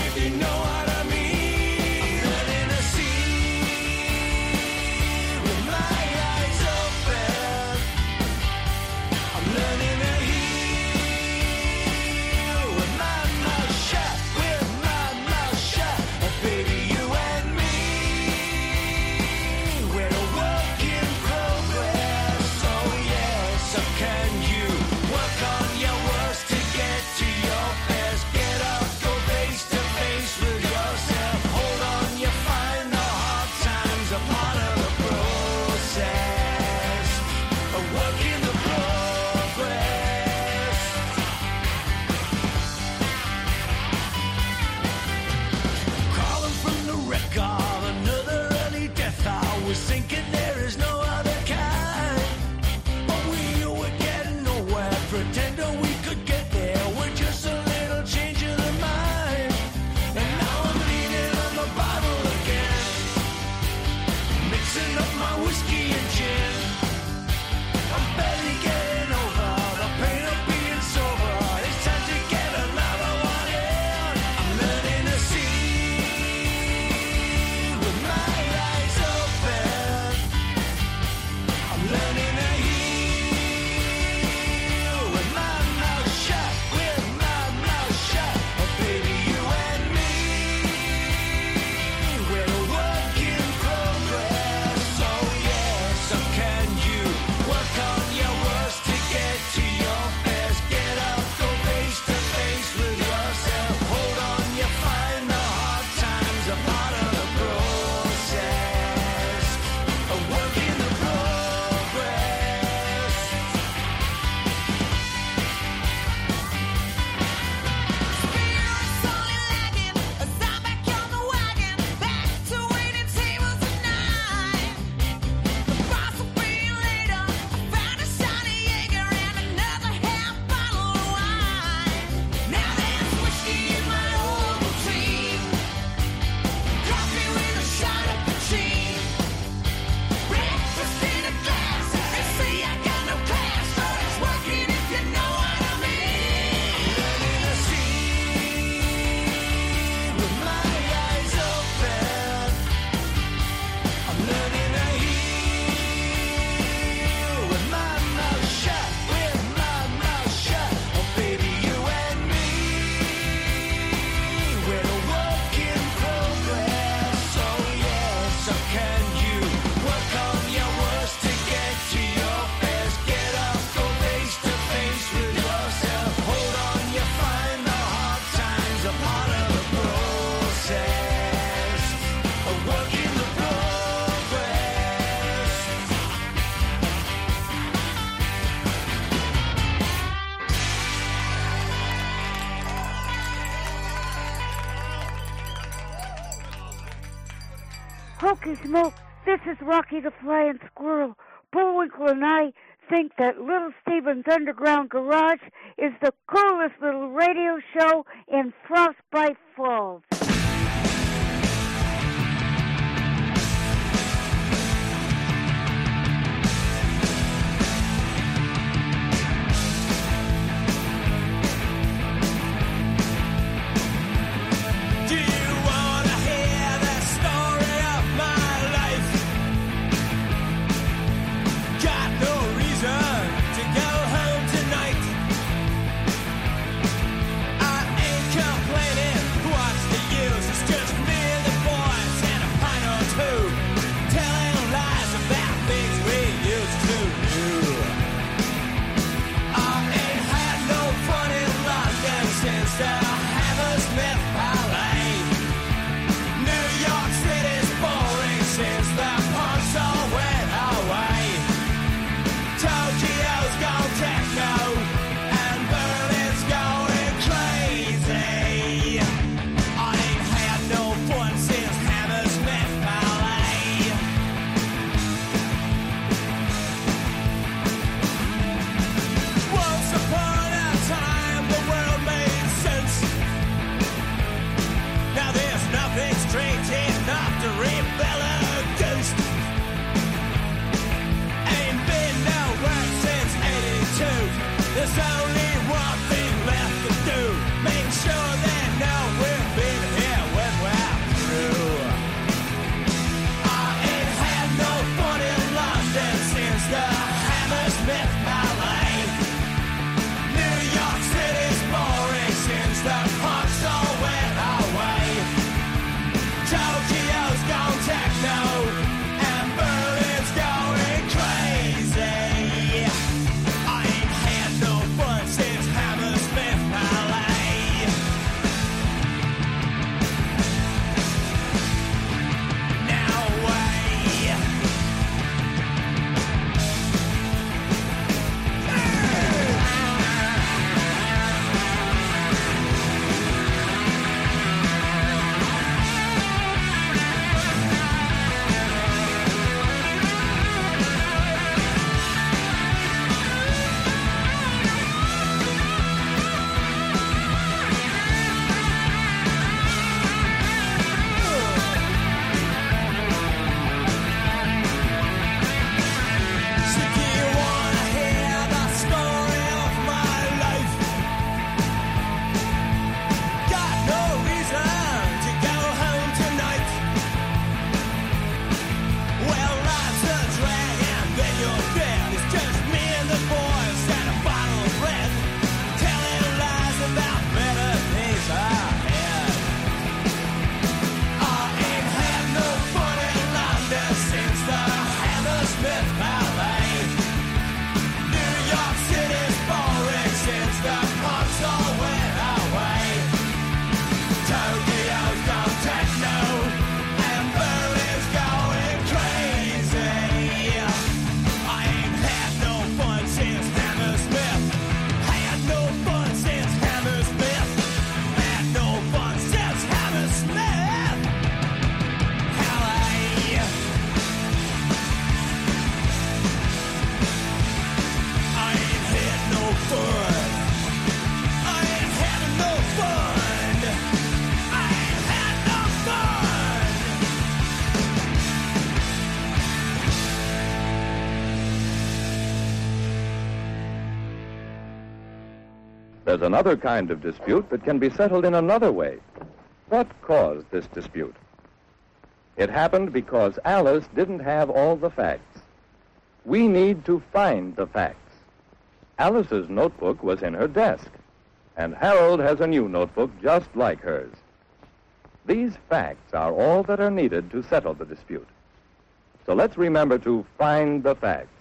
[SPEAKER 23] Rocky the Flying Squirrel, Bullwinkle and I think that Little Steven's Underground Garage is the coolest little radio show in Frostbite Falls.
[SPEAKER 14] There's
[SPEAKER 24] another kind of dispute that can be settled in another way. What caused this dispute? It happened because Alice didn't have all the facts. We need to find the facts. Alice's notebook was in her desk, and Harold has a new notebook just like hers. These facts are all that are needed to settle the dispute. So let's remember to find the facts.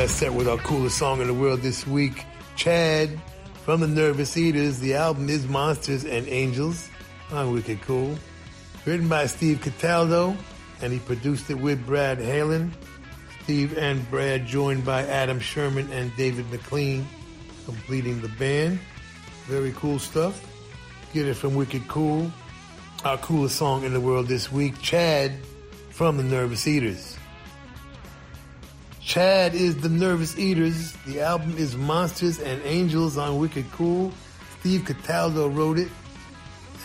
[SPEAKER 2] That set with our coolest song in the world this week, Chad from the Nervous Eaters. The album is Monsters and Angels on Wicked Cool. Written by Steve Cataldo, and he produced it with Brad Halen. Steve and Brad joined by Adam Sherman and David McLean, completing the band. Very cool stuff. Get it from Wicked Cool. Our coolest song in the world this week, Chad from the Nervous Eaters. Chad is the Nervous Eaters. The album is Monsters and Angels on Wicked Cool. Steve Cataldo wrote it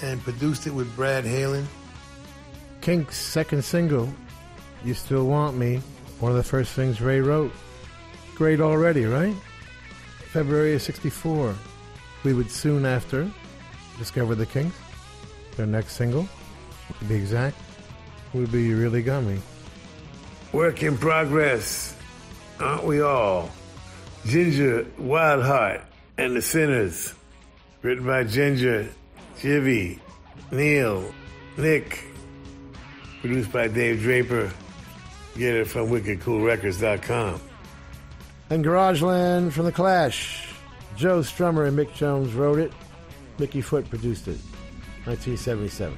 [SPEAKER 2] and produced it with Brad Halen.
[SPEAKER 4] Kink's second single, You Still Want Me, one of the first things Ray wrote. Great already, right? February of 64. We would soon after discover the Kinks. Their next single, to be exact, would be Really Me.
[SPEAKER 2] Work in progress, aren't we all? Ginger Wildheart and the Sinners. Written by Ginger, Jivy, Neil, Nick. Produced by Dave Draper. Get it from wickedcoolrecords.com.
[SPEAKER 4] And Garageland from The Clash. Joe Strummer and Mick Jones wrote it. Mickey Foote produced it. 1977.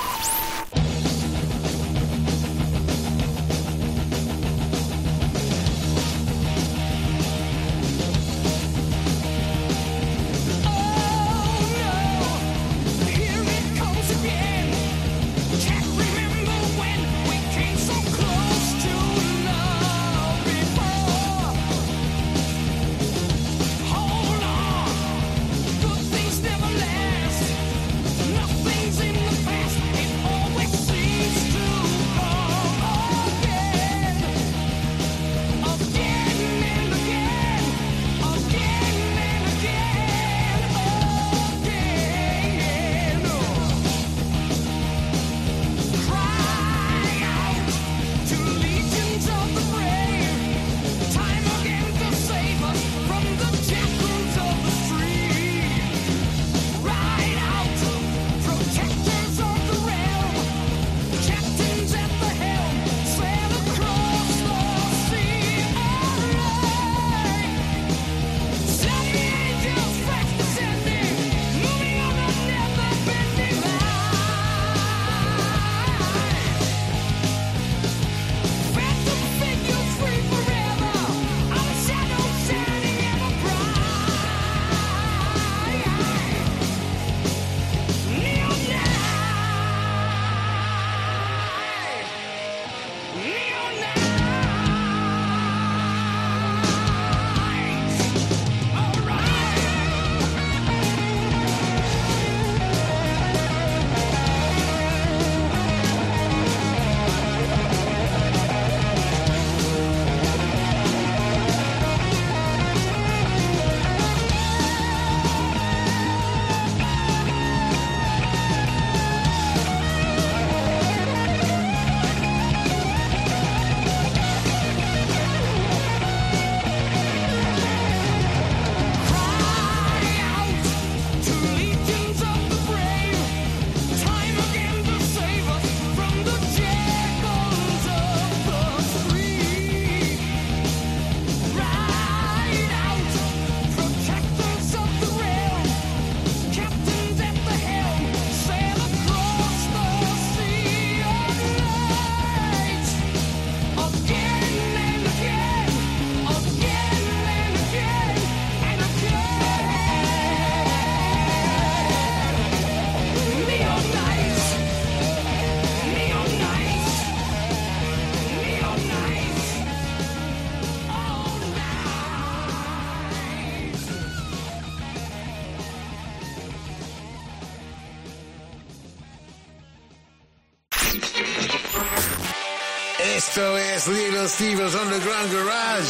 [SPEAKER 2] Es Little Steve's Underground Garage.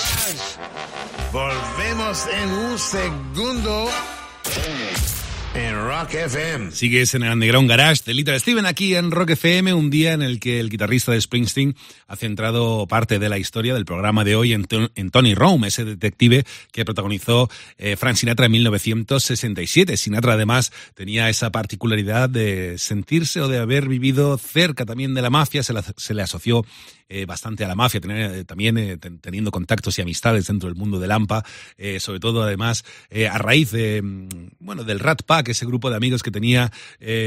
[SPEAKER 2] Volvemos en un segundo en Rock FM.
[SPEAKER 3] Sigues en el Underground Garage de Little Steven aquí en Rock FM, un día en el que el guitarrista de Springsteen ha centrado parte de la historia del programa de hoy en, en Tony Rome, ese detective que protagonizó eh, Frank Sinatra en 1967. Sinatra además tenía esa particularidad de sentirse o de haber vivido cerca también de la mafia, se le asoció eh, bastante a la mafia, tener, eh, también eh, ten- teniendo contactos y amistades dentro del mundo del AMPA, sobre todo además a raíz de, mm, bueno, del Rat Pack, ese grupo de amigos que tenía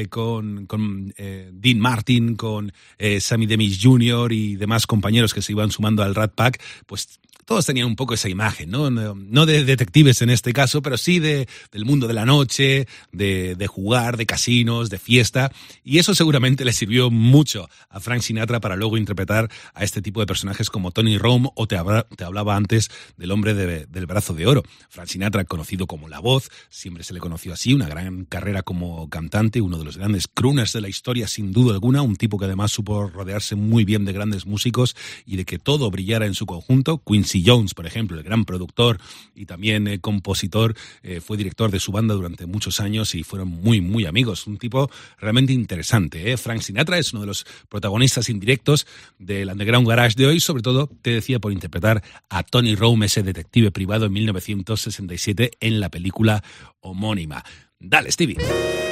[SPEAKER 3] con, con Dean Martin, con Sammy Demis Jr. y demás compañeros que se iban sumando al Rat Pack, pues todos tenían un poco esa imagen, ¿no? No, de detectives en este caso, pero sí de, del mundo de la noche, de, de jugar, de casinos, de fiesta. Y eso seguramente le sirvió mucho a Frank Sinatra para luego interpretar a este tipo de personajes como Tony Rome o te, habla- te hablaba antes del hombre de- del brazo de oro. Frank Sinatra, conocido como La Voz, siempre se le conoció así, una gran carrera como cantante, uno de los grandes crooners de la historia sin duda alguna, un tipo que además supo rodearse muy bien de grandes músicos y de que todo brillara en su conjunto. Quincy Jones, por ejemplo, el gran productor y también eh, compositor, eh, fue director de su banda durante muchos años y fueron muy, muy amigos. Un tipo realmente interesante. ¿eh? Frank Sinatra es uno de los protagonistas indirectos del Underground Garage de hoy, sobre todo, te decía, por interpretar a Tony Rome, ese detective privado en 1967 en la película homónima. Dale, Stevie.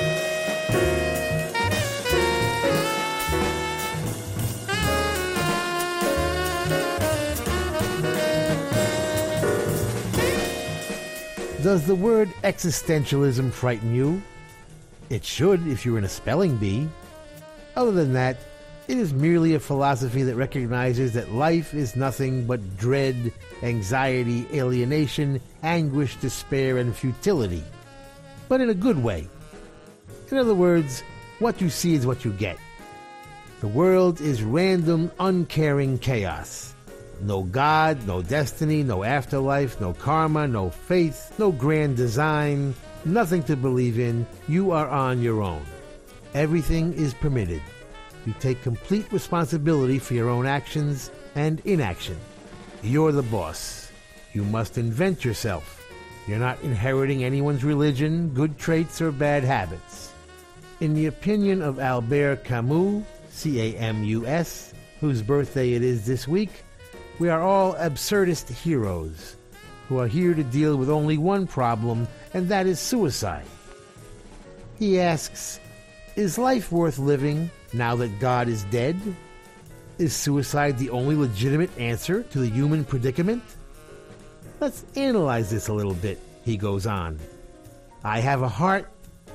[SPEAKER 4] Does the word existentialism frighten you? It should if you're in a spelling bee. Other than that, it is merely a philosophy that recognizes that life is nothing but dread, anxiety, alienation, anguish, despair, and futility. But in a good way. In other words, what you see is what you get. The world is random, uncaring chaos. No God, no destiny, no afterlife, no karma, no faith, no grand design, nothing to believe in. You are on your own. Everything is permitted. You take complete responsibility for your own actions and inaction. You're the boss. You must invent yourself. You're not inheriting anyone's religion, good traits, or bad habits. In the opinion of Albert Camus, C A M U S, whose birthday it is this week, we are all absurdist heroes who are here to deal with only one problem, and that is suicide. He asks, Is life worth living now that God is dead? Is suicide the only legitimate answer to the human predicament? Let's analyze this a little bit, he goes on. I have a heart,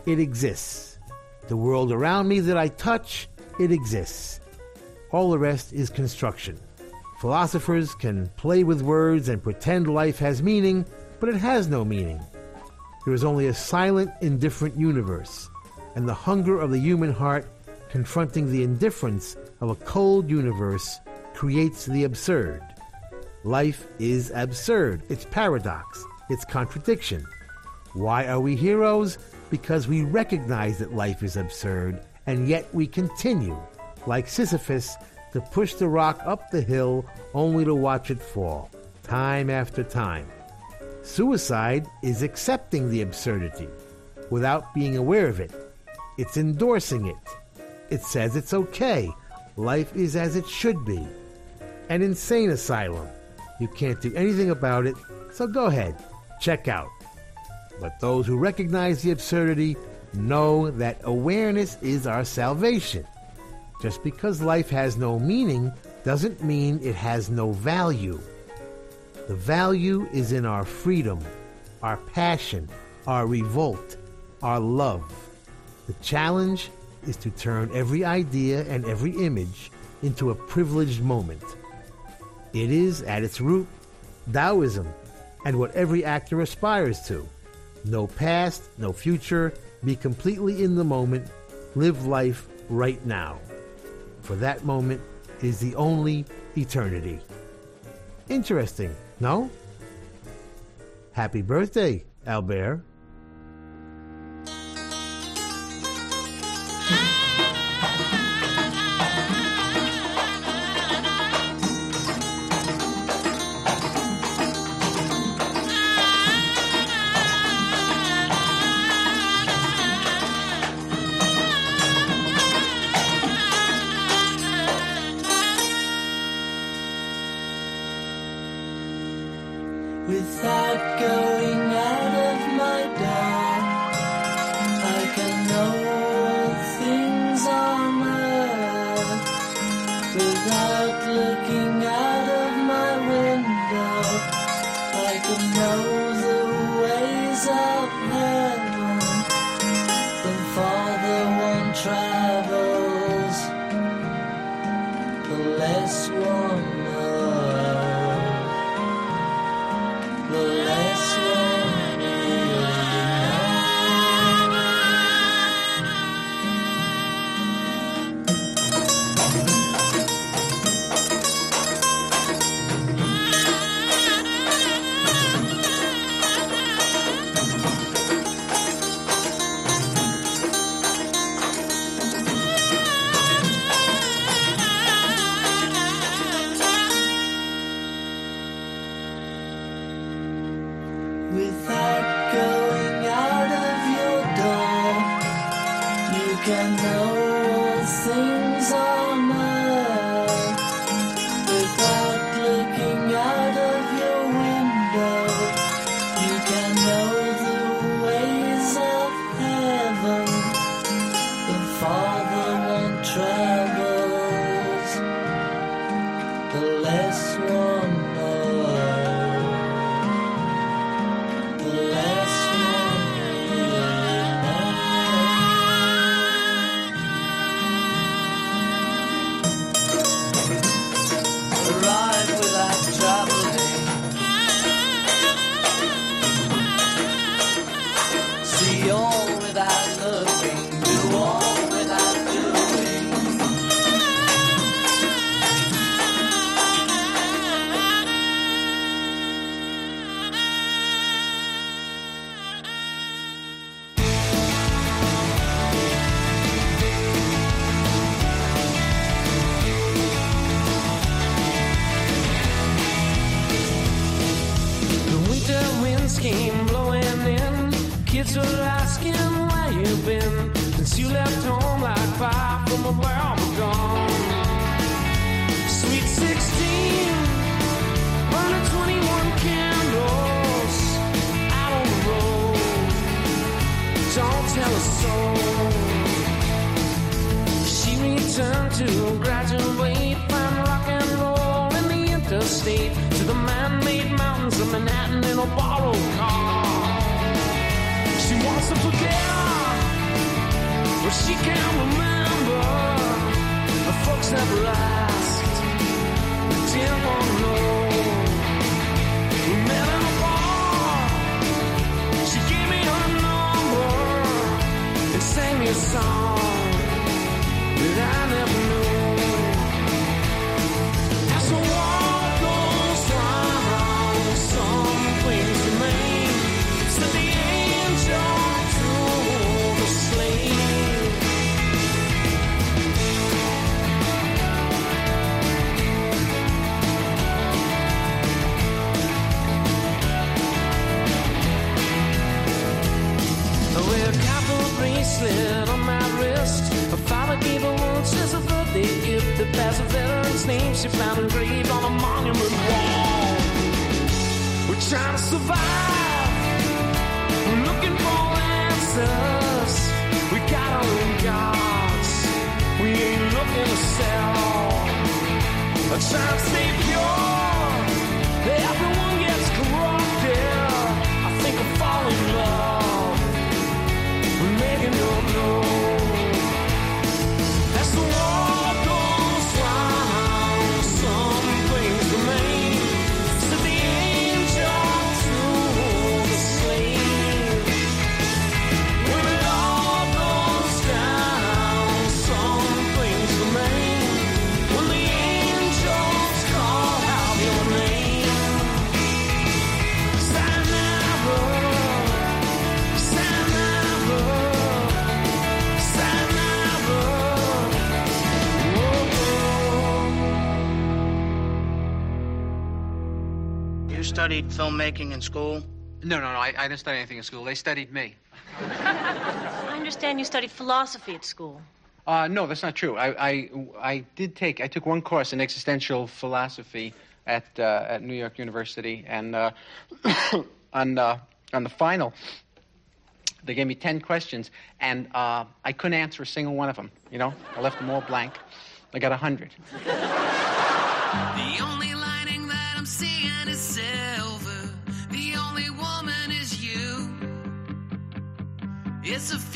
[SPEAKER 4] it exists. The world around me that I touch, it exists. All the rest is construction. Philosophers can play with words and pretend life has meaning, but it has no meaning. There is only a silent, indifferent universe, and the hunger of the human heart confronting the indifference of a cold universe creates the absurd. Life is absurd. It's paradox. It's contradiction. Why are we heroes? Because we recognize that life is absurd, and yet we continue, like Sisyphus, to push the rock up the hill only to watch it fall, time after time. Suicide is accepting the absurdity without being aware of it. It's endorsing it. It says it's okay. Life is as it should be. An insane asylum. You can't do anything about it, so go ahead, check out. But those who recognize the absurdity know that awareness is our salvation. Just because life has no meaning doesn't mean it has no value. The value is in our freedom, our passion, our revolt, our love. The challenge is to turn every idea and every image into a privileged moment. It is, at its root, Taoism and what every actor aspires to. No past, no future, be completely in the moment, live life right now. For that moment is the only eternity. Interesting, no? Happy birthday, Albert.
[SPEAKER 25] Studied filmmaking in school?
[SPEAKER 26] No, no, no. I, I didn't study anything in school. They studied me.
[SPEAKER 14] I understand you studied philosophy at school.
[SPEAKER 26] Uh, no, that's not true. I, I, I did take, I took one course in existential philosophy at uh, at New York University, and uh, on uh, on the final, they gave me ten questions, and uh, I couldn't answer a single one of them. You know, I left them all blank. I got a hundred.
[SPEAKER 14] The only lining that I'm seeing It's a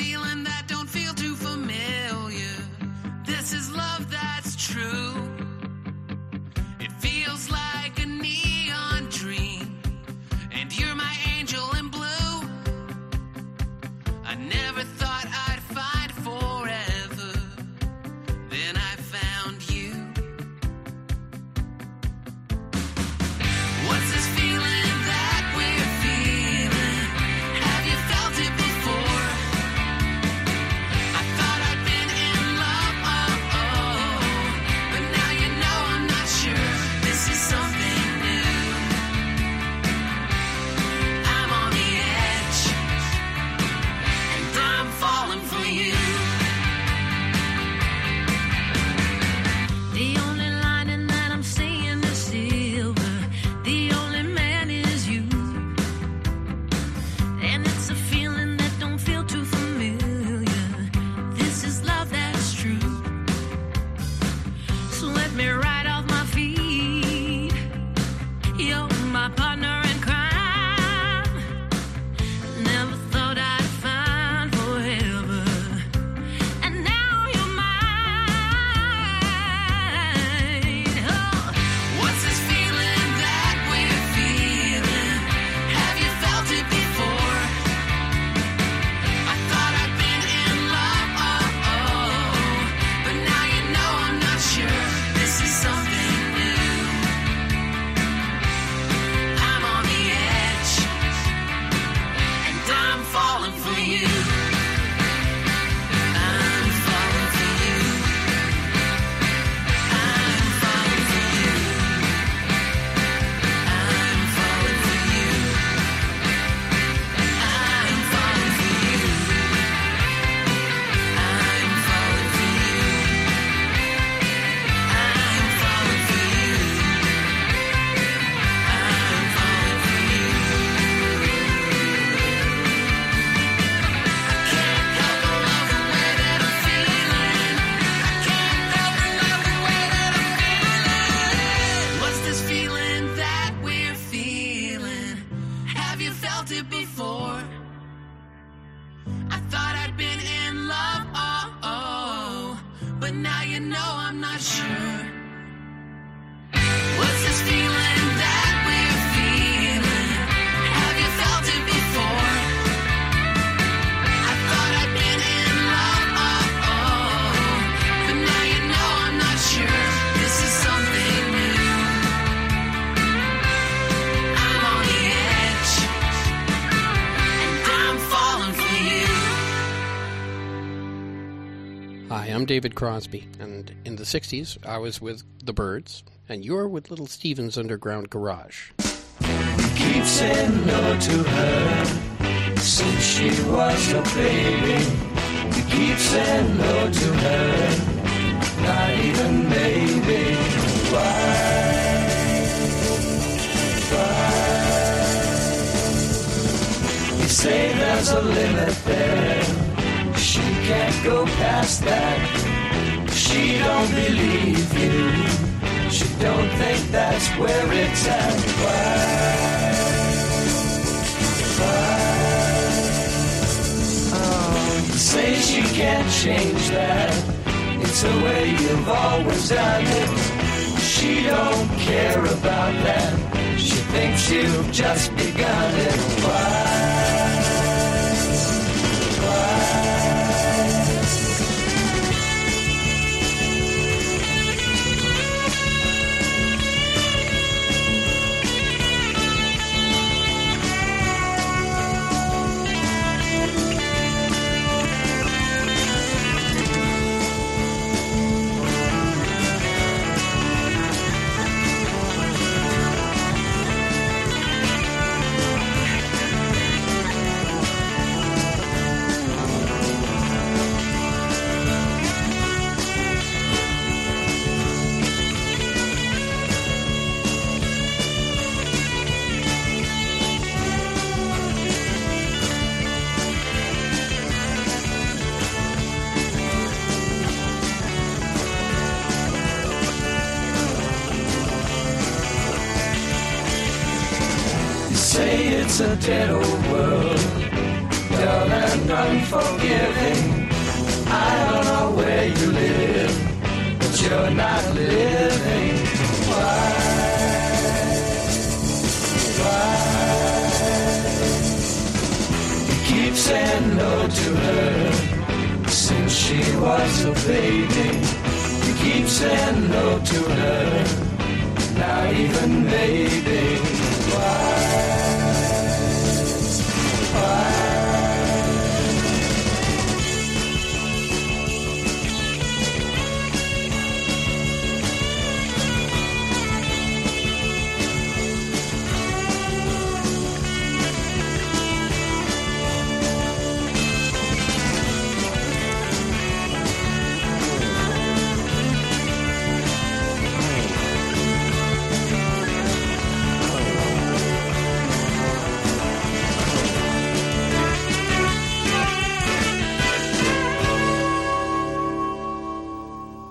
[SPEAKER 14] it before? I thought I'd been in love, oh, oh, oh. but now you know I'm not sure. I'm
[SPEAKER 27] David Crosby, and in the 60s, I was with the Byrds, and you're with Little Steven's Underground Garage.
[SPEAKER 14] keep saying no to her since she was baby. We keep saying no to her, not even maybe. Why? Why? Say there's a limit there. Can't go past that. She don't believe you. She don't think that's where it's at. Why? Why? Say she can't change that. It's the way you've always done it. She don't care about that. She thinks you've just begun it. Why?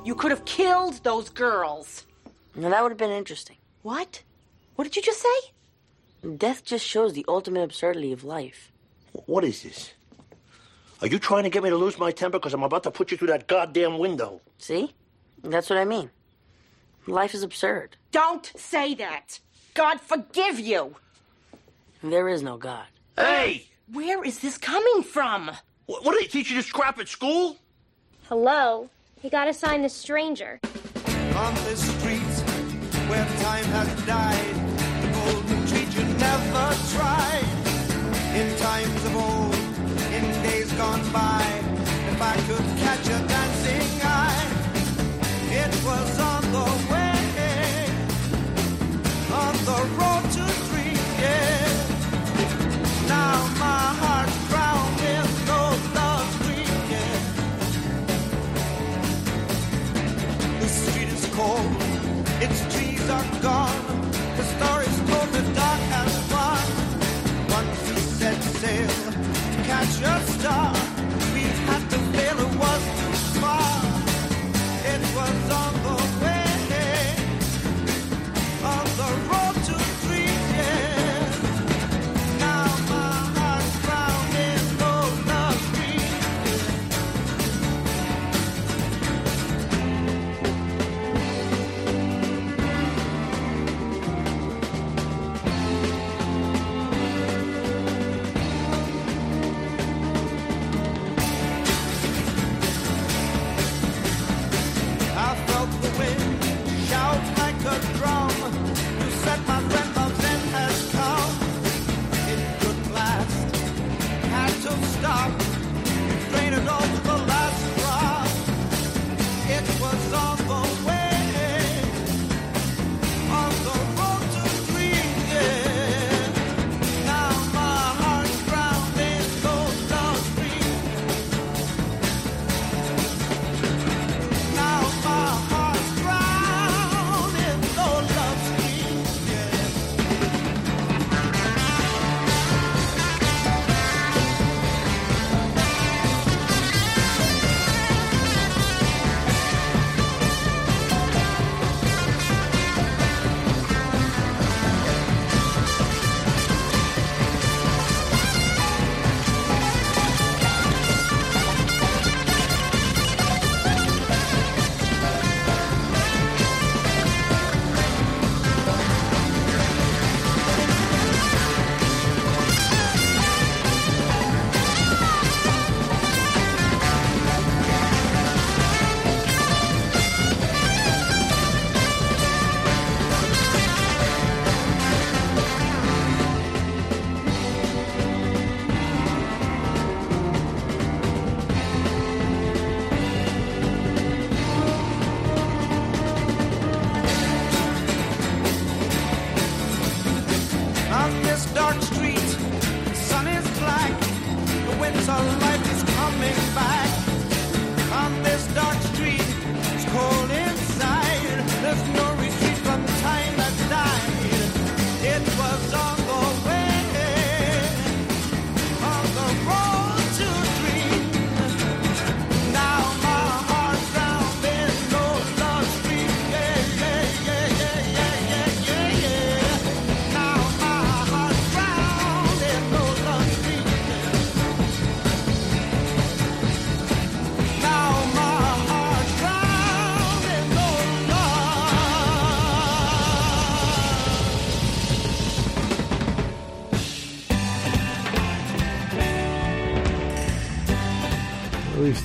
[SPEAKER 28] You
[SPEAKER 14] could have killed those girls.
[SPEAKER 29] Now that would have been interesting.
[SPEAKER 14] What? What did you just say?
[SPEAKER 29] Death just shows the ultimate absurdity of life.
[SPEAKER 30] What is this? Are you trying to get me to lose my temper because I'm about to put you through that goddamn window?
[SPEAKER 29] See? That's what I mean. Life is absurd.
[SPEAKER 14] Don't say that. God forgive you.
[SPEAKER 29] There is no God.
[SPEAKER 30] Hey!
[SPEAKER 14] Where is this coming from?
[SPEAKER 30] What, what do they teach you this crap at school?
[SPEAKER 31] Hello? You gotta sign this stranger.
[SPEAKER 10] On this street where time has died, the golden never tried. In times of old, in days gone by, if I could catch a dancing eye, it was The story's told the dark has won. Once he set sail to catch a star.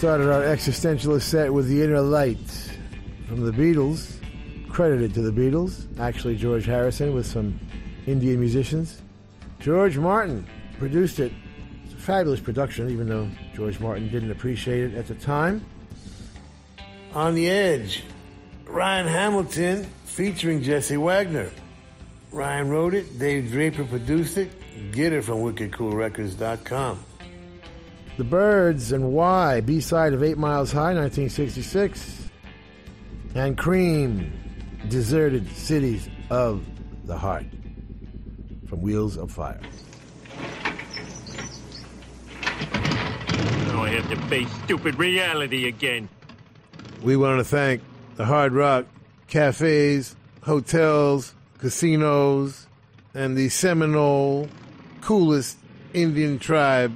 [SPEAKER 4] Started our existentialist set with The Inner Light from the Beatles, credited to the Beatles, actually George Harrison with some Indian musicians. George Martin produced it. It's a fabulous production, even though George Martin didn't appreciate it at the time.
[SPEAKER 2] On the Edge, Ryan Hamilton featuring Jesse Wagner. Ryan wrote it, Dave Draper produced it. Get it from wickedcoolrecords.com.
[SPEAKER 4] The Byrds and Why, B side of Eight Miles High, 1966. And Cream, Deserted Cities of the Heart, from Wheels of Fire.
[SPEAKER 32] Now I have to face stupid reality again.
[SPEAKER 4] We want to thank the Hard Rock cafes, hotels, casinos, and the Seminole coolest Indian tribe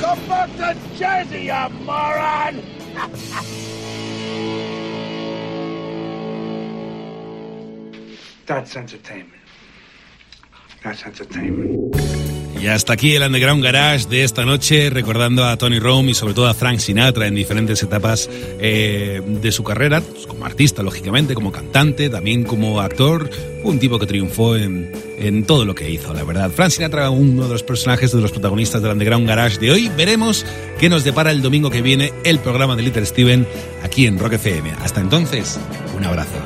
[SPEAKER 14] Come back to Jersey, you moron!
[SPEAKER 33] That's entertainment. That's entertainment.
[SPEAKER 3] Y hasta aquí el Underground Garage de esta noche, recordando a Tony Rome y sobre todo a Frank Sinatra en diferentes etapas eh, de su carrera, pues, como artista, lógicamente, como cantante, también como actor. Un tipo que triunfó en, en todo lo que hizo, la verdad. Frank Sinatra, uno de los personajes, de los protagonistas del Underground Garage de hoy. Veremos qué nos depara el domingo que viene el programa de Little Steven aquí en Rock FM. Hasta entonces, un abrazo.